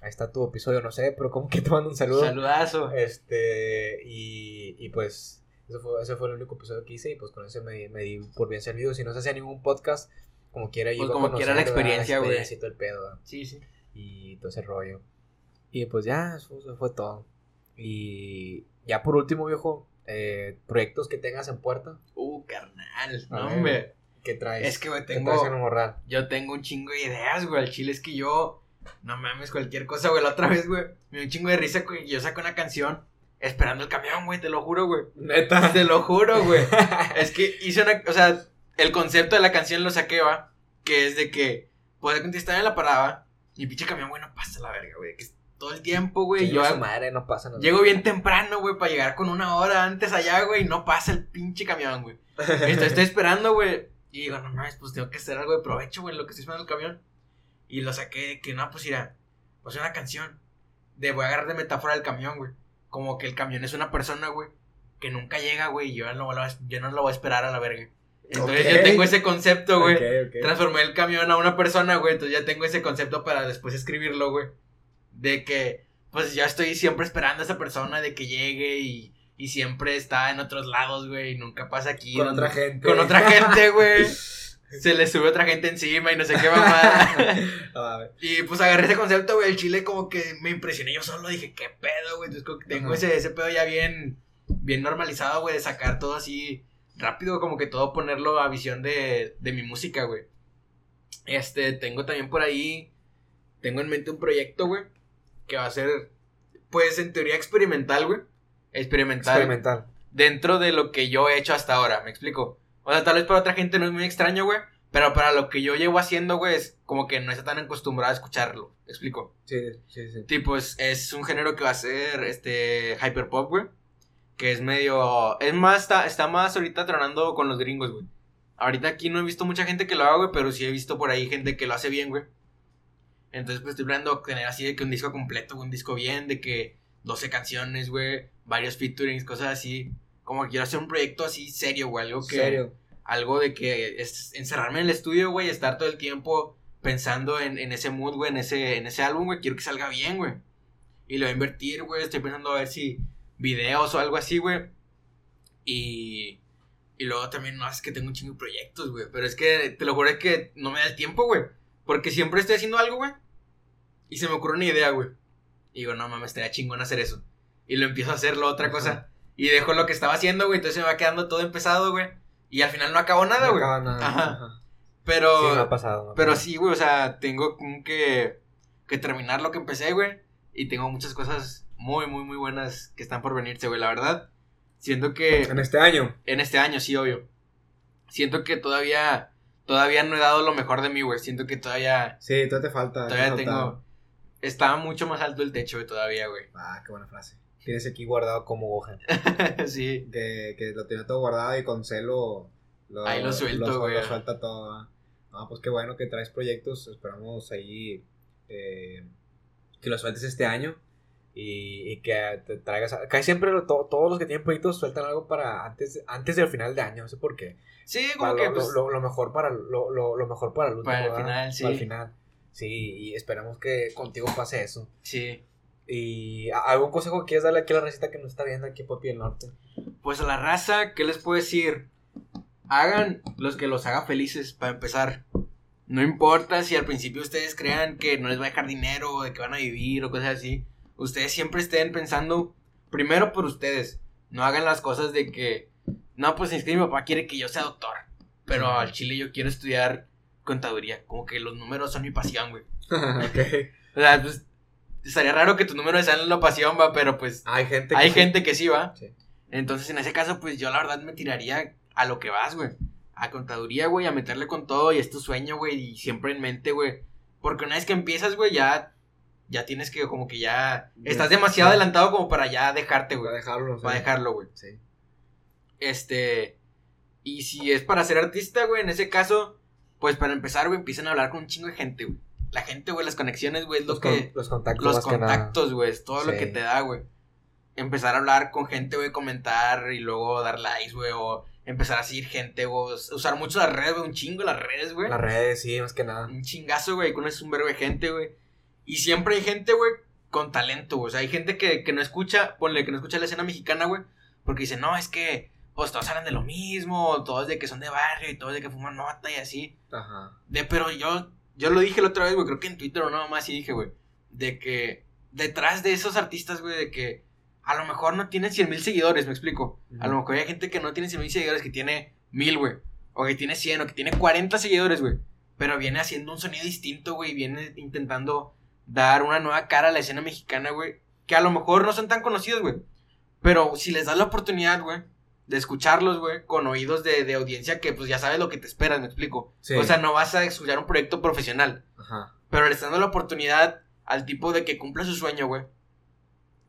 Ahí está tu episodio, no sé, pero como que te mando un saludo. Saludazo. Este, y, y pues, eso fue, ese fue el único episodio que hice y pues con ese me, di- me di por bien servido. Si no se hacía ningún podcast, como quiera, yo Pues como quiera la experiencia, güey. todo el pedo, ¿verdad? Sí, sí. y todo ese rollo. Y pues ya, eso, eso fue todo. Y ya por último, viejo, eh, proyectos que tengas en puerta. Uh, carnal. No, hombre. ¿Qué traes? Es que, güey, ¿Qué tengo. el? Yo tengo un chingo de ideas, güey. Al chile es que yo. No mames, cualquier cosa, güey. La otra vez, güey. Me dio un chingo de risa, güey. Yo saco una canción esperando el camión, güey. Te lo juro, güey. Neta. Te lo juro, güey. Es que hice una. O sea, el concepto de la canción lo saqué, va. Que es de que. De que estaba en la parada. Y pinche camión, güey, no pasa la verga, güey. Que es todo el tiempo, güey. Yo su madre, no pasa nada. llego bien temprano, güey, para llegar con una hora antes allá, güey. Y no pasa el pinche camión, güey. Estoy, estoy esperando, güey. Y digo, no mames, pues tengo que hacer algo de provecho, güey, lo que estoy esperando el camión. Y lo saqué de que no, pues irá. Pues una canción. De voy a agarrar de metáfora el camión, güey. Como que el camión es una persona, güey. Que nunca llega, güey. Y yo no, lo, yo no lo voy a esperar a la verga. Entonces Ok. yo tengo ese concepto, güey. Transformé el camión a una persona, güey. Entonces ya tengo ese concepto para después escribirlo, güey. De que, pues ya estoy siempre esperando a esa persona de que llegue y, y siempre está en otros lados, güey. Y nunca pasa aquí. Con otra gente. Con otra gente, güey. Se le sube otra gente encima y no sé qué mamada. Y pues agarré ese concepto, güey. El chile como que me impresioné yo solo. Dije, ¿qué pedo, güey? Entonces como que tengo ese, ese pedo ya bien, bien normalizado, güey. De sacar todo así rápido. Como que todo ponerlo a visión de, de mi música, güey. Este, tengo también por ahí. Tengo en mente un proyecto, güey. Que va a ser, pues en teoría experimental, güey. Experimental Experimental. dentro de lo que yo he hecho hasta ahora, ¿me explico? O sea, tal vez para otra gente no es muy extraño, güey, pero para lo que yo llevo haciendo, güey, es como que no está tan acostumbrado a escucharlo, ¿me explico? Sí, sí, sí. Tipo, es, es un género que va a ser, este, hyperpop, güey, que es medio, es más, está, está más ahorita tronando con los gringos, güey. Ahorita aquí no he visto mucha gente que lo haga, güey, pero sí he visto por ahí gente que lo hace bien, güey. Entonces, pues estoy planeando tener así de que un disco completo, un disco bien, de que 12 canciones, güey, varios featurings, cosas así. Como que quiero hacer un proyecto así serio, güey, algo que... serio. Algo de que es encerrarme en el estudio, güey, estar todo el tiempo pensando en, en ese mood, güey, en ese, en ese álbum, güey, quiero que salga bien, güey. Y lo voy a invertir, güey, estoy pensando a ver si videos o algo así, güey. Y... Y luego también, no, es que tengo un chingo de proyectos, güey. Pero es que, te lo juro, es que no me da el tiempo, güey. Porque siempre estoy haciendo algo, güey. Y se me ocurre una idea, güey. Y digo, no mames, estaría chingón hacer eso. Y lo empiezo a hacer la otra Ajá. cosa. Y dejo lo que estaba haciendo, güey. Entonces me va quedando todo empezado, güey. Y al final no acabo nada, No güey. acaba nada. Ajá. Ajá. Pero, Sí, me ha pasado. ha pero sí, güey, o sea, tengo como que, que terminar lo que empecé, güey. Y tengo muchas cosas muy, muy, muy buenas que están por venirse, güey, la verdad. Siento que En este año. en este año, sí, obvio. Siento que todavía, todavía no he dado lo mejor de mí, güey. Siento que todavía, Sí, todavía te falta. todavía tengo, está mucho más alto el techo, güey, todavía, güey. Ah, qué buena frase. Tienes aquí guardado como hoja. sí. Que, que lo tiene todo guardado y con celo. Lo, Ahí lo suelto, güey. Lo suelta todo. ¿ah? No, pues qué bueno que traes proyectos. Esperamos ahí eh, que los sueltes este año. Y, y que te traigas. Casi siempre lo- to- todos los que tienen proyectos sueltan algo para antes, antes del final de año. No sé por qué. Sí, Para como que, lo, pues, lo- lo mejor para lo, lo- mejor para el último, Para el ¿verdad? final, sí. Para el final. Sí, y esperamos que contigo pase eso. sí. Y ¿a- algún consejo que quieras darle aquí a la receta que nos está viendo aquí Papi del Norte. Pues a la raza, ¿qué les puedo decir? Hagan los que los haga felices, para empezar. No importa si al principio ustedes crean que no les va a dejar dinero, o de que van a vivir o cosas así. Ustedes siempre estén pensando primero por ustedes. No hagan las cosas de que, no, pues es que mi papá quiere que yo sea doctor. Pero al chile yo quiero estudiar contaduría. Como que los números son mi pasión, güey. ok. O sea, pues, estaría raro que tus números sean la pasión, va, pero pues Hay gente hay sí. gente que sí va. Sí. Entonces, en ese caso, pues yo la verdad me tiraría a lo que vas, güey. A contaduría, güey, a meterle con todo y es tu sueño, güey, y siempre en mente, güey. Porque una vez que empiezas, güey, ya, ya tienes que, como que ya, estás demasiado adelantado como para ya dejarte, güey. dejarlo. Para sí. dejarlo, güey. Sí. Este, y si es para ser artista, güey, en ese caso, pues para empezar, güey, empiezan a hablar con un chingo de gente, güey. La gente, güey, las conexiones, güey, es lo Los, que... con- los contactos. Los contactos, güey, es todo lo que te da, güey. Empezar a hablar con gente, güey, comentar y luego dar likes, güey, o empezar a seguir gente, güey. Usar mucho las redes, güey, un chingo las redes, güey. Las redes, sí, más que nada. Un chingazo, güey, conoces un verbo de gente, güey. Y siempre hay gente, güey, con talento, güey. O sea, hay gente que, que no escucha, ponle que no escucha la escena mexicana, güey, porque dice, no, es que, pues todos hablan de lo mismo, todos de que son de barrio y todos de que fuman nota y así. Ajá. De, pero yo, yo lo dije la otra vez, güey, creo que en Twitter o nada más y dije, güey, de que detrás de esos artistas, güey, de que a lo mejor no tienen 100 mil seguidores, me explico. A lo mejor hay gente que no tiene 100 mil seguidores, que tiene mil, güey, o que tiene 100, o que tiene 40 seguidores, güey, pero viene haciendo un sonido distinto, güey, viene intentando dar una nueva cara a la escena mexicana, güey, que a lo mejor no son tan conocidos, güey, pero si les das la oportunidad, güey, de escucharlos, güey, con oídos de, de audiencia que pues ya sabes lo que te esperas, me explico. Sí. O sea, no vas a escuchar un proyecto profesional, Ajá. pero le estás dando la oportunidad al tipo de que cumpla su sueño, güey.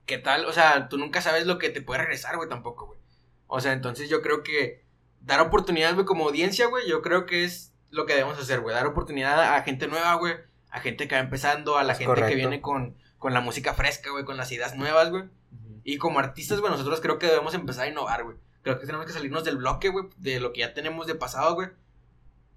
¿Qué tal? O sea, tú nunca sabes lo que te puede regresar, güey, tampoco, güey. O sea, entonces yo creo que dar oportunidad, güey, como audiencia, güey, yo creo que es lo que debemos hacer, güey. Dar oportunidad a gente nueva, güey. A gente que va empezando, a la Es gente que viene con, con la música fresca, güey, con las ideas nuevas, güey. Y como artistas, güey, nosotros creo que debemos empezar a innovar, güey. Creo que tenemos que salirnos del bloque, güey, de lo que ya tenemos de pasado, güey.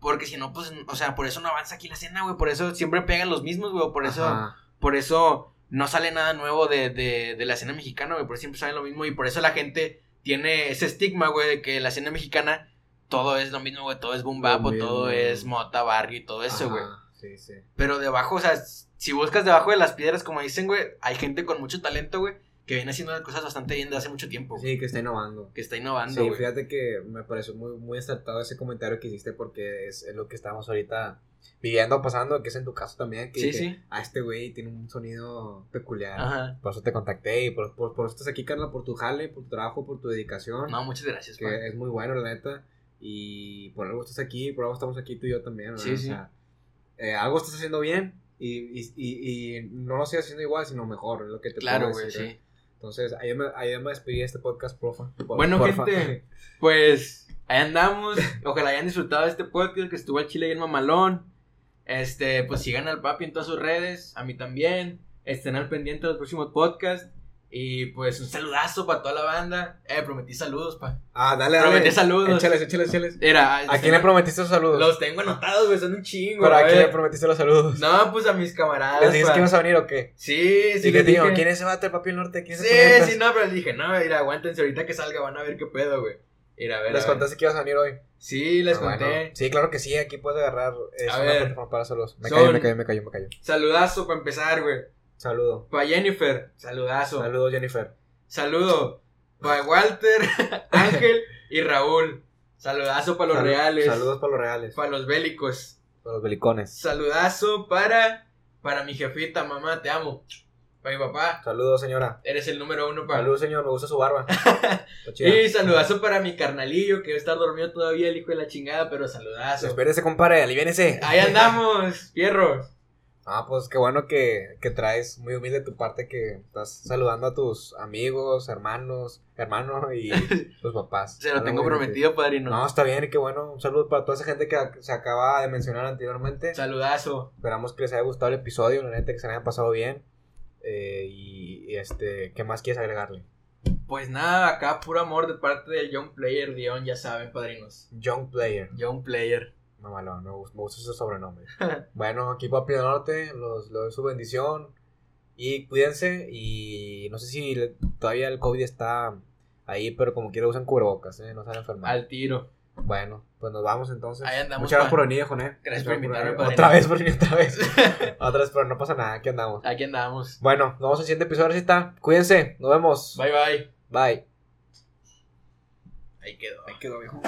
Porque si no, pues, o sea, por eso no avanza aquí la escena, güey. Por eso siempre pegan los mismos, güey. Por eso, Ajá. por eso no sale nada nuevo de, de, de la escena mexicana, güey. Por eso siempre sale lo mismo. Y por eso la gente tiene ese estigma, güey, de que la escena mexicana todo es lo mismo, güey. Todo es boom bap, Lo o todo mismo. es mota, barrio y todo eso, güey. Sí, sí. Pero debajo, o sea, si buscas debajo de las piedras, como dicen, güey, hay gente con mucho talento, güey, que viene haciendo cosas bastante bien desde hace mucho tiempo. Sí, que está innovando. Que está innovando, Sí, fíjate que me pareció muy, muy acertado ese comentario que hiciste porque es, lo que estamos ahorita viviendo, pasando, que es en tu caso también. Que Sí, sí. A este güey tiene un sonido peculiar. Ajá. Por eso te contacté y por, por, por eso estás aquí, Carla, por tu jale, por tu trabajo, por tu dedicación. No, muchas gracias, que es muy bueno, la neta. Y por algo estás aquí, por algo estamos aquí tú y yo también. ¿verdad? Sí, O sí. sea, eh, algo estás haciendo bien y, y, y, y no lo sigas haciendo igual, sino mejor, es lo que te Claro, puedo güey, decir, sí. Entonces, ahí me, ahí me despedí de este podcast, porfa. Por- Bueno, porfa. gente. Pues ahí andamos. Ojalá hayan disfrutado de este podcast que estuvo al chile bien mamalón. Este, pues sigan al papi en todas sus redes, a mí también. Estén al pendiente de los próximos podcasts. Y pues un saludazo para toda la banda. Eh, prometí saludos, pa. Ah, dale, dale. Prometí saludos. Échales, échales, échales. Era, ¿A quién le prometiste los saludos? Los tengo anotados, güey, son un chingo. ¿Pero a quién ver. le prometiste los saludos? No, pues a mis camaradas. ¿Les dijiste que ibas a venir o qué? Sí, sí, Sí, que les digo, dije. ¿quién es ese vato, el papi del norte? ¿Quién es Sí, sí, no, pero les dije, no, mira, aguántense ahorita que salga, van a ver qué pedo, güey. Mira, a ver. Les a ver. contaste que ibas a venir hoy. Sí, les Ah, conté. bueno. Sí, claro que sí, aquí puedes agarrar. Es A una ver. plataforma para saludos. Me Son- cayó, me cayó, me cayó, me cayó. Saludazo para empezar, güey. Saludo. Para Jennifer, saludazo. Saludos, Jennifer. Saludo. Para Walter, Ángel y Raúl. Saludazo para los reales. Saludos para los reales. Para los bélicos. Para los belicones. Saludazo para, para mi jefita, mamá, te amo. Para mi papá, Saludos, señora. eres el número uno para. Saludos, señor. Me gusta su barba. Y saludazo para mi carnalillo, que debe estar dormido todavía, el hijo de la chingada, pero saludazo. Espérese, compadre. Aliviénese. Ahí andamos, fierros. Ah, pues qué bueno que, que traes muy humilde de tu parte que estás saludando a tus amigos, hermanos, hermano y tus papás. Se lo Habla tengo muy bien prometido, padrino. No, está bien y qué bueno. Un saludo para toda esa gente que se acaba de mencionar anteriormente. Saludazo. Esperamos que les haya gustado el episodio, la neta que se le hayan pasado bien. Eh, y, y, este, ¿qué más quieres agregarle? Pues nada, acá puro amor de parte del Young Player Dion, ya saben, padrinos. Young Player. Young Player. Mamalón, me gusta, me gusta ese sobrenombre. bueno, aquí Papi del Norte, los, los doy su bendición. Y cuídense. Y no sé si le- todavía el COVID está ahí, pero como quiera usen cubrebocas, ¿eh? no se van a enfermar. Al tiro. Bueno, pues nos vamos entonces. Ahí andamos, Muchas gracias por venir, Joné. Gracias por invitarme, venir. padrino. Otra vez por venir, otra vez. otra vez, pero no pasa nada, aquí andamos. Aquí andamos. Bueno, nos vemos en el siguiente episodio, ahora sí está. Cuídense, nos vemos. Bye bye. Bye. Ahí quedó. Ahí quedó, viejo.